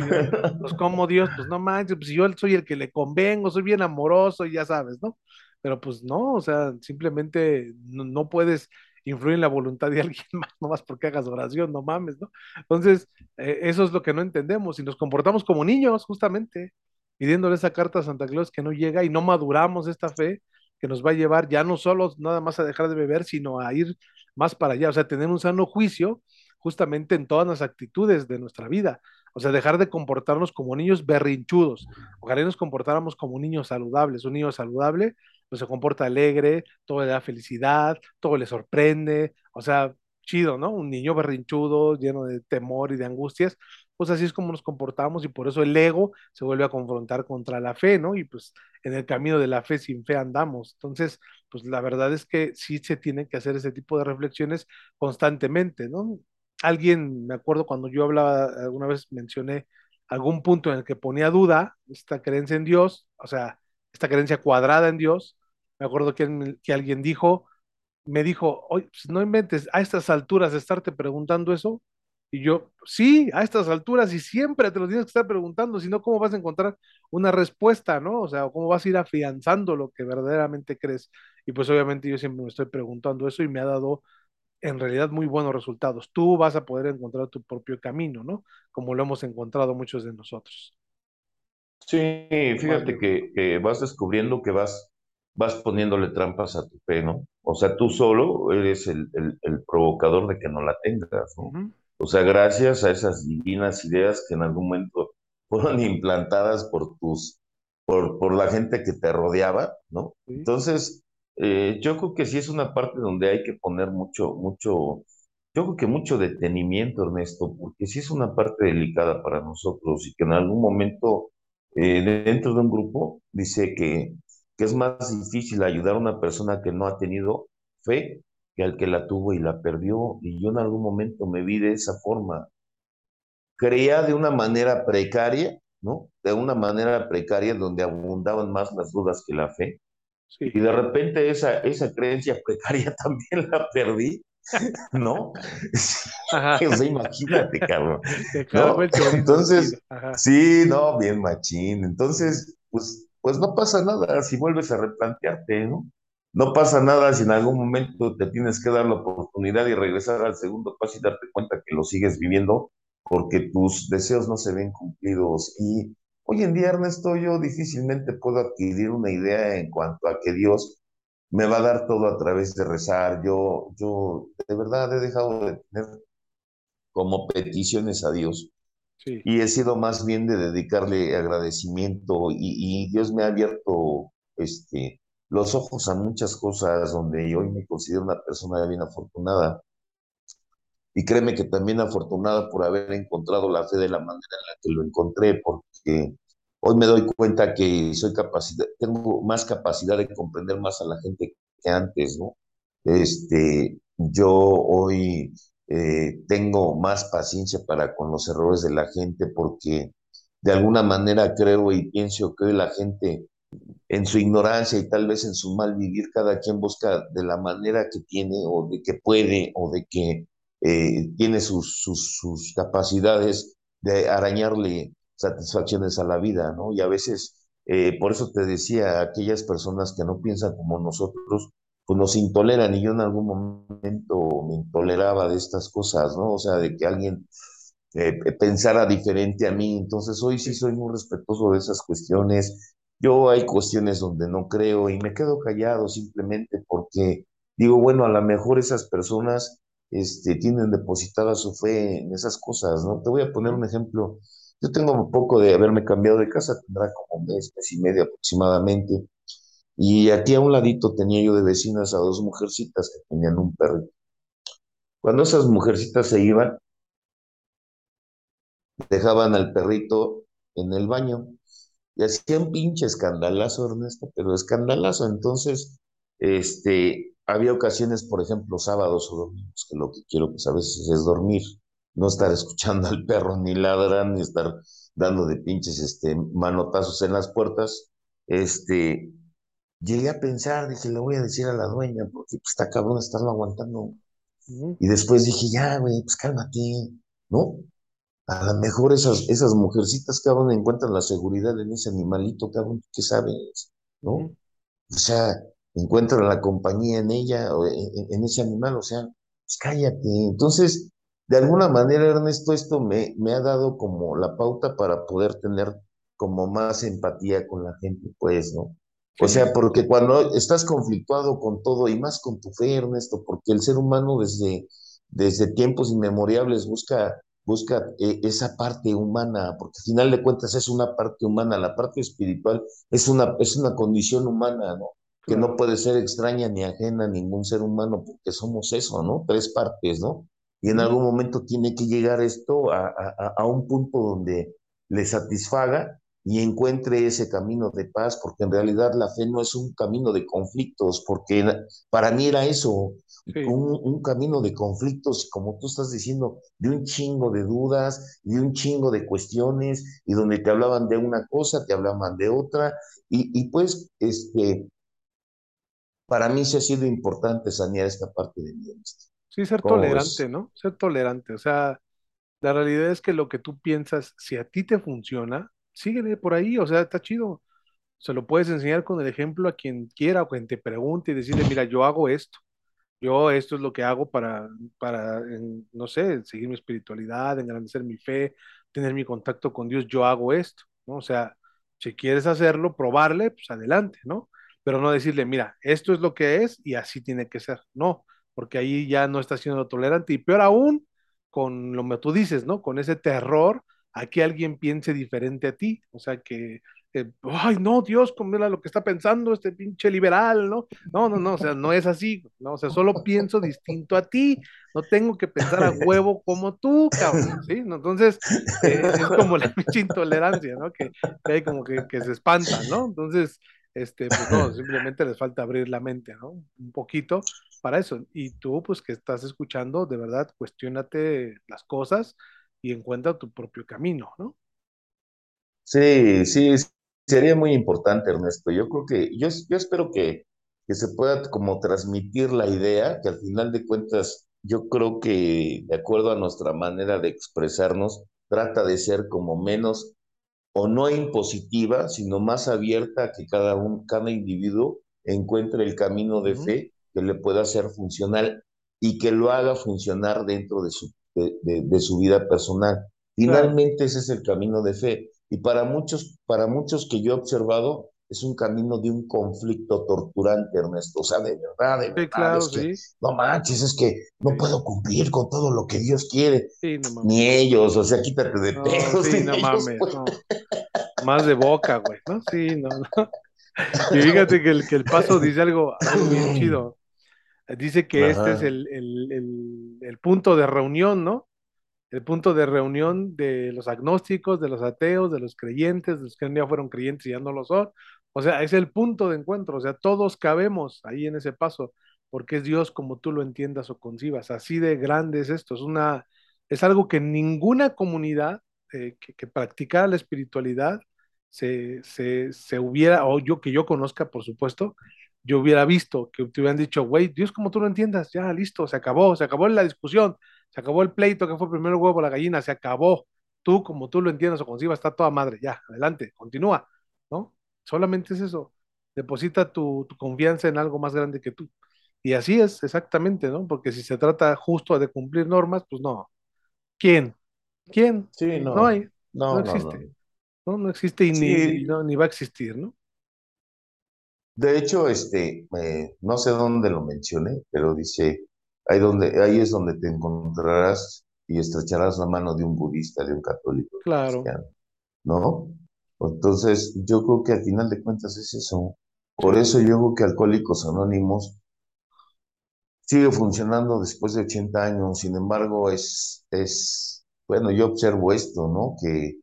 pues como Dios, pues no manches, pues yo soy el que le convengo, soy bien amoroso, ya sabes, ¿no? Pero pues no, o sea, simplemente no, no puedes influir en la voluntad de alguien más, no más porque hagas oración, no mames, ¿no? Entonces, eh, eso es lo que no entendemos y nos comportamos como niños, justamente, pidiéndole esa carta a Santa Claus que no llega y no maduramos esta fe que nos va a llevar ya no solo nada más a dejar de beber, sino a ir más para allá, o sea, tener un sano juicio justamente en todas las actitudes de nuestra vida, o sea, dejar de comportarnos como niños berrinchudos, ojalá nos comportáramos como niños saludables, un niño saludable pues se comporta alegre, todo le da felicidad, todo le sorprende, o sea, chido, ¿no? Un niño berrinchudo, lleno de temor y de angustias, pues así es como nos comportamos y por eso el ego se vuelve a confrontar contra la fe, ¿no? Y pues en el camino de la fe sin fe andamos. Entonces, pues la verdad es que sí se tienen que hacer ese tipo de reflexiones constantemente, ¿no? Alguien, me acuerdo cuando yo hablaba, alguna vez mencioné algún punto en el que ponía duda esta creencia en Dios, o sea, esta creencia cuadrada en Dios. Me acuerdo que, alguien dijo, me dijo, oye, pues no inventes, a estas alturas estarte preguntando eso. Y yo, sí, a estas alturas y siempre te lo tienes que estar preguntando, si no, ¿cómo vas a encontrar una respuesta, no? O sea, ¿cómo vas a ir afianzando lo que verdaderamente crees? Y pues obviamente yo siempre me estoy preguntando eso y me ha dado en realidad muy buenos resultados. Tú vas a poder encontrar tu propio camino, ¿no? Como lo hemos encontrado muchos de nosotros. Sí, fíjate que, que vas descubriendo que vas, vas poniéndole trampas a tu fe, ¿no? O sea, tú solo eres el, el, el provocador de que no la tengas, ¿no? O sea, gracias a esas divinas ideas que en algún momento fueron implantadas por tus, por, por la gente que te rodeaba, ¿no? Entonces, Eh, yo creo que sí es una parte donde hay que poner mucho, mucho, yo creo que mucho detenimiento, Ernesto, porque sí es una parte delicada para nosotros y que en algún momento eh, dentro de un grupo dice que, que es más difícil ayudar a una persona que no ha tenido fe que al que la tuvo y la perdió. Y yo en algún momento me vi de esa forma. Creía de una manera precaria, ¿no? De una manera precaria donde abundaban más las dudas que la fe. Y de repente esa, esa creencia precaria también la perdí, ¿no? ajá, O sea, imagínate, cabrón, ¿no? Entonces, sí, no, bien machín. Entonces, pues, pues no pasa nada si vuelves a replantearte, ¿no? No pasa nada si en algún momento te tienes que dar la oportunidad y regresar al segundo paso y darte cuenta que lo sigues viviendo porque tus deseos no se ven cumplidos. Y hoy en día, Ernesto, yo difícilmente puedo adquirir una idea en cuanto a que Dios me va a dar todo a través de rezar. Yo, yo de verdad he dejado de tener como peticiones a Dios sí, y he sido más bien de dedicarle agradecimiento y, y Dios me ha abierto este, los ojos a muchas cosas donde hoy me considero una persona bien afortunada y créeme que también afortunada por haber encontrado la fe de la manera en la que lo encontré, porque hoy me doy cuenta que soy capacidad, tengo más capacidad de comprender más a la gente que antes, ¿no? Este, yo hoy eh, tengo más paciencia para con los errores de la gente porque de alguna manera creo y pienso que hoy la gente en su ignorancia y tal vez en su mal vivir, cada quien busca de la manera que tiene o de que puede o de que eh, tiene sus, sus, sus capacidades de arañarle satisfacciones a la vida, ¿no? Y a veces, eh, por eso te decía, aquellas personas que no piensan como nosotros, pues nos intoleran y yo en algún momento me intoleraba de estas cosas, ¿no? O sea, de que alguien eh, pensara diferente a mí. Entonces hoy sí soy muy respetuoso de esas cuestiones. Yo hay cuestiones donde no creo y me quedo callado simplemente porque digo, bueno, a lo mejor esas personas este, tienen depositada su fe en esas cosas, ¿no? Te voy a poner un ejemplo. Yo tengo poco de haberme cambiado de casa, tendrá como un mes, mes y medio aproximadamente. Y aquí a un ladito tenía yo de vecinas a dos mujercitas que tenían un perro. Cuando esas mujercitas se iban, dejaban al perrito en el baño y hacían pinche escandalazo, Ernesto, pero escandalazo. Entonces, este, había ocasiones, por ejemplo, sábados o domingos, que lo que quiero pues a veces es dormir, no estar escuchando al perro ni ladrar, ni estar dando de pinches este, manotazos en las puertas. Este, llegué a pensar, dije, le voy a decir a la dueña, porque pues, está cabrón estarlo aguantando. Y después dije, ya, güey, pues cálmate, ¿no? A lo mejor esas, esas mujercitas, cabrón, encuentran la seguridad en ese animalito, cabrón, ¿qué sabes? ¿No? O sea, encuentran la compañía en ella, o en, en- en ese animal, o sea, pues cállate. Entonces, de alguna manera, Ernesto, esto me, me ha dado como la pauta para poder tener como más empatía con la gente, pues, ¿no? O sea, porque cuando estás conflictuado con todo y más con tu fe, Ernesto, porque el ser humano desde, desde tiempos inmemorables busca busca eh, esa parte humana, porque al final de cuentas es una parte humana, la parte espiritual es una, es una condición humana, ¿no? Que no puede ser extraña ni ajena a ningún ser humano, porque somos eso, ¿no? Tres partes, ¿no? Y en algún momento tiene que llegar esto a, a, a un punto donde le satisfaga y encuentre ese camino de paz, porque en realidad la fe no es un camino de conflictos, porque para mí era eso, sí, un, un camino de conflictos, como tú estás diciendo, de un chingo de dudas, de un chingo de cuestiones, y donde te hablaban de una cosa, te hablaban de otra, y, y pues, este, para mí sí ha sido importante sanear esta parte de mi. Sí, ser ¿Cómo tolerante, ves? ¿no? Ser tolerante, o sea, la realidad es que lo que tú piensas, si a ti te funciona, síguele por ahí, o sea, está chido. Se lo puedes enseñar con el ejemplo a quien quiera o quien te pregunte y decirle, mira, yo hago esto. Yo esto es lo que hago para, para, en- no sé, seguir mi espiritualidad, engrandecer mi fe, tener mi contacto con Dios. Yo hago esto, ¿no? O sea, si quieres hacerlo, probarle, pues adelante, ¿no? Pero no decirle, mira, esto es lo que es y así tiene que ser. No, porque ahí ya no estás siendo tolerante. Y peor aún, con lo que tú dices, ¿no? Con ese terror a que alguien piense diferente a ti. O sea, que eh, ay, no, Dios, era lo que está pensando este pinche liberal, ¿no? No, no, no, o sea, no es así, ¿no? O sea, solo pienso distinto a ti, no tengo que pensar a huevo como tú, cabrón, ¿sí? Entonces, eh, es como la pinche intolerancia, ¿no? Que, que hay como que, que se espantan, ¿no? Entonces, este, pues no, simplemente les falta abrir la mente, ¿no? Un poquito para eso. Y tú, pues que estás escuchando, de verdad, cuestiónate las cosas y encuentra tu propio camino, ¿no? Sí, sí, sería muy importante, Ernesto. Yo creo que, yo, yo espero que, que se pueda como transmitir la idea, que al final de cuentas, yo creo que de acuerdo a nuestra manera de expresarnos, trata de ser como menos o no impositiva, sino más abierta a que cada, un, cada individuo encuentre el camino de fe que le pueda hacer funcional y que lo haga funcionar dentro de su, de, de, de su vida personal. Claro, Finalmente ese es el camino de fe. Y para muchos, para muchos que yo he observado, es un camino de un conflicto torturante, Ernesto. O sea, de verdad, de sí, verdad, claro, es que, sí, no manches, es que no sí, puedo cumplir con todo lo que Dios quiere. sí, no mames. Ni ellos, o sea, quítate de No, pedos, sí, no ellos, mames, pues. no. Más de boca, güey, ¿no? Sí, no, no. Y fíjate que el, que el paso dice algo, algo bien chido. Dice que este es el, el, el punto de reunión, ¿no? El punto de reunión de los agnósticos, de los ateos, de los creyentes, de los que un día fueron creyentes y ya no lo son. O sea, es el punto de encuentro, o sea, todos cabemos ahí en ese paso, porque es Dios como tú lo entiendas o concibas. Así de grande es esto, es una, es algo que ninguna comunidad eh, que, que practicara la espiritualidad se, se, se hubiera, o yo que yo conozca, por supuesto, yo hubiera visto que te hubieran dicho, güey, Dios como tú lo entiendas, ya listo, se acabó, se acabó la discusión, se acabó el pleito que fue primero el huevo la gallina, se acabó. Tú, como tú lo entiendas o concibas, está toda madre. Ya, adelante, continúa, ¿no? Solamente es eso. Deposita tu, tu confianza en algo más grande que tú. Y así es, exactamente, ¿no? Porque si se trata justo de cumplir normas, pues no. ¿Quién? ¿Quién? sí, No no, hay, no no, no, existe, no. ¿no? No existe y ni, Sí, no, ni va a existir, ¿no? de hecho, este, eh, no sé dónde lo mencioné, pero dice, ahí, donde, ahí es donde te encontrarás y estrecharás la mano de un budista, de un católico, Claro, cristiano, ¿no? Entonces, yo creo que al final de cuentas es eso. Por eso yo creo que Alcohólicos Anónimos sigue funcionando después de 80 años. Sin embargo, es, es, bueno, yo observo esto, ¿no? Que,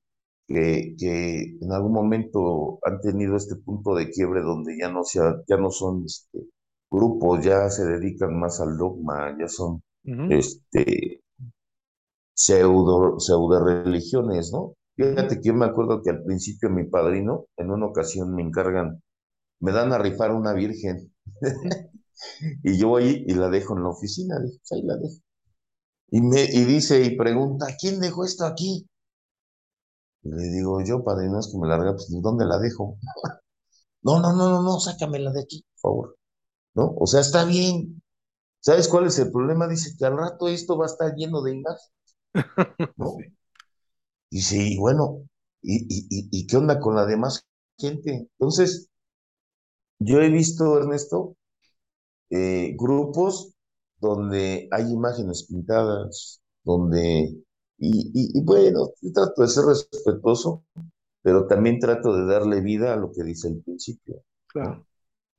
que, que en algún momento han tenido este punto de quiebre donde ya no, sea, ya no son este, grupos, ya se dedican más al dogma, ya son este, pseudo, pseudo religiones, ¿no? Fíjate que yo me acuerdo que al principio mi padrino, en una ocasión me encargan, me dan a rifar una virgen y yo voy y la dejo en la oficina, dije, "Pues ahí la dejo. Y, me, y dice y pregunta, ¿quién dejó esto aquí? Y le digo, yo, padre, no es que me larga, pues ¿dónde la dejo? No, no, no, no, no, sácamela de aquí, por favor. ¿No? O sea, está bien. ¿Sabes cuál es el problema? Dice que al rato esto va a estar lleno de imágenes, ¿no? Sí. Y bueno, ¿y, y, y, y qué onda con la demás gente? Entonces, yo he visto, Ernesto, eh, grupos donde hay imágenes pintadas, donde, y, y, y bueno, yo trato de ser respetuoso, pero también trato de darle vida a lo que dice el principio. Claro,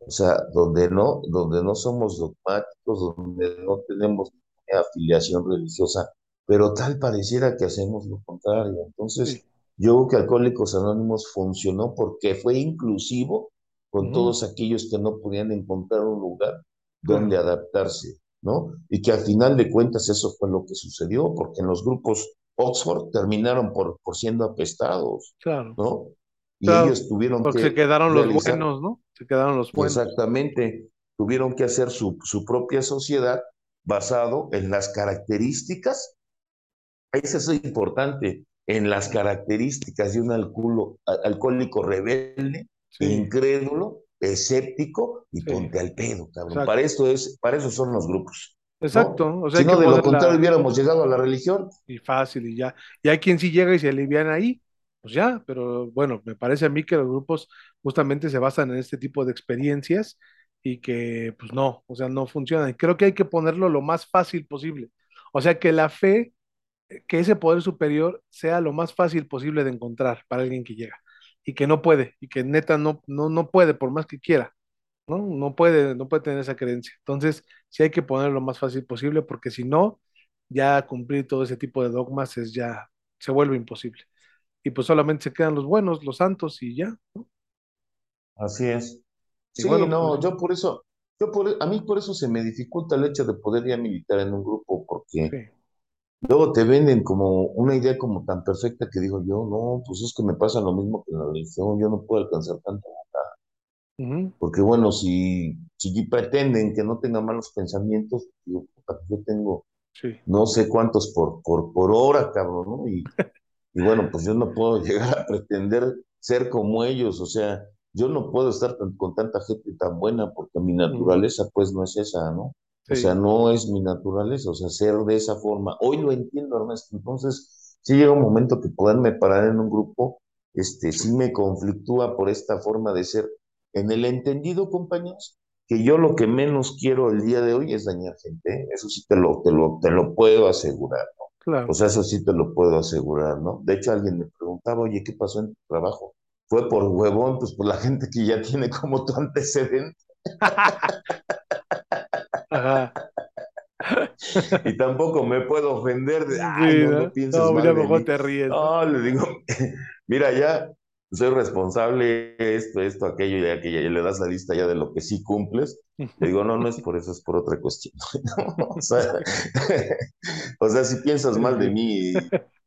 O sea, donde no, donde no somos dogmáticos, donde no tenemos afiliación religiosa, pero tal pareciera que hacemos lo contrario. sí. Entonces, yo creo que Alcohólicos Anónimos funcionó porque fue inclusivo con Ujú, todos aquellos que no podían encontrar un lugar donde adaptarse, ¿no? Y que al final de cuentas eso fue lo que sucedió, porque en los grupos Oxford terminaron por, por siendo apestados, claro. ¿no? Y Claro, ellos tuvieron porque se que quedaron los buenos, ¿no? Se quedaron los buenos. Exactamente. Tuvieron que hacer su, su propia sociedad basado en las características, eso es importante, en las características de un alcohólico, alcohólico rebelde, Sí, incrédulo, escéptico y sí, ponte al pedo, cabrón. Para esto es, para eso son los grupos, ¿no? Exacto, o sea, Si no, de lo contrario hubiéramos llegado a la religión. y fácil y ya. Y hay quien sí llega y se alivian ahí, pues ya, pero bueno, me parece a mí que los grupos justamente se basan en este tipo de experiencias y que pues no, o sea, no funcionan. Creo que hay que ponerlo lo más fácil posible. O sea, que la fe, que ese poder superior sea lo más fácil posible de encontrar para alguien que llega. y que no puede, y que neta no, no, no puede por más que quiera, ¿no? No puede, no puede tener esa creencia. Entonces, sí hay que ponerlo lo más fácil posible, porque si no, ya cumplir todo ese tipo de dogmas es ya, se vuelve imposible. Y pues solamente se quedan los buenos, los santos y ya, ¿no? Así es. Sí, bueno, pues no, yo por eso, yo por, a mí por eso se me dificulta el hecho de poder ya militar en un grupo, porque sí. luego te venden como una idea como tan perfecta que digo yo, no, pues es que me pasa lo mismo que en la religión, yo no puedo alcanzar tanto. Porque bueno, si, si pretenden que no tenga malos pensamientos, digo, yo tengo sí, no sé cuántos por, por, por hora, cabrón, ¿no? Y, y bueno, pues yo no puedo llegar a pretender ser como ellos, o sea, yo no puedo estar tan- con tanta gente tan buena porque mi naturaleza pues no es esa, ¿no? O sea, no es mi naturaleza, o sea, ser de esa forma. Hoy lo entiendo, Ernesto, entonces sí llega un momento que poderme parar en un grupo, este, sí, me conflictúa por esta forma de ser. En el entendido, compañeros, que yo lo que menos quiero el día de hoy es dañar gente, ¿eh? Eso sí te lo, te lo, te lo puedo asegurar. O claro. sea, eso sí te lo puedo asegurar, ¿no? De hecho, alguien me preguntaba, oye, ¿qué pasó en tu trabajo? Fue por huevón, pues por la gente que ya tiene como tu antecedente. Ajá. Y tampoco me puedo ofender de, ay, Sí, no, no pienses No, mal de mejor mí. te ríes. No, le digo, mira, ya soy responsable, esto, esto, aquello y aquello, y le das la lista ya de lo que sí cumples. Le digo, no, no es por eso, es por otra cuestión. O sea, o sea, si piensas mal de mí,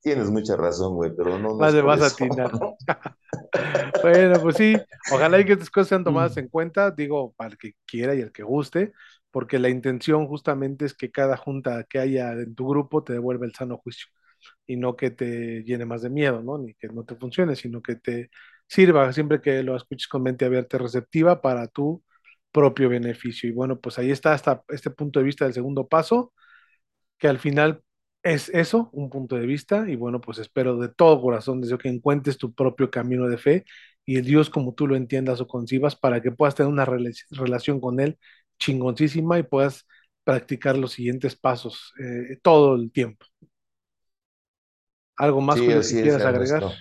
tienes mucha razón, güey, pero no, no Más de vas a eso. atinar. Bueno, pues sí, ojalá y que estas cosas sean tomadas en cuenta, digo, para el que quiera y el que guste, porque la intención justamente es que cada junta que haya en tu grupo te devuelva el sano juicio y no que te llene más de miedo, ¿no? Ni que no te funcione, sino que te sirva siempre que lo escuches con mente abierta y receptiva para tu propio beneficio. Y bueno, pues ahí está hasta este punto de vista del segundo paso que al final es eso, un punto de vista, y bueno, pues espero de todo corazón, deseo que encuentres tu propio camino de fe y el Dios como tú lo entiendas o concibas para que puedas tener una rela- relación con Él chingoncísima y puedas practicar los siguientes pasos eh, todo el tiempo. ¿Algo más, Sí, que es, quieras agregar? Ernesto.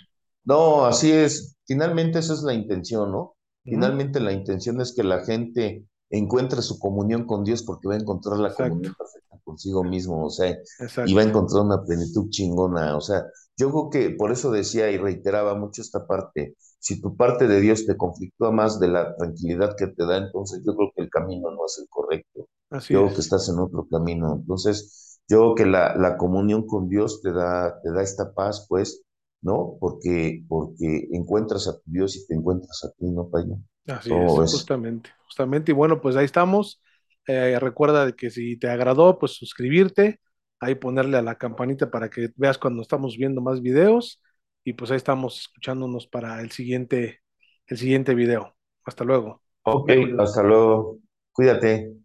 No, así es. Finalmente esa es la intención, ¿no? Finalmente la intención es que la gente encuentre su comunión con Dios porque va a encontrar la Exacto, comunión perfecta consigo mismo, o sea, y va a encontrar una plenitud chingona. O sea, yo creo que por eso decía y reiteraba mucho esta parte. Si tu parte de Dios te conflictúa más de la tranquilidad que te da, entonces yo creo que el camino no es el correcto. Así Yo creo que es, estás en otro camino. Entonces, yo creo que la, la comunión con Dios te da, te da esta paz, pues ¿no? Porque, porque encuentras a tu Dios y te encuentras a ti, ¿no, Paya? así es, justamente, justamente. Y bueno, pues ahí estamos. Eh, recuerda que si te agradó, pues suscribirte, ahí ponerle a la campanita para que veas cuando estamos viendo más videos y pues ahí estamos escuchándonos para el siguiente, el siguiente video. Hasta luego. Ok, hasta luego. Cuídate.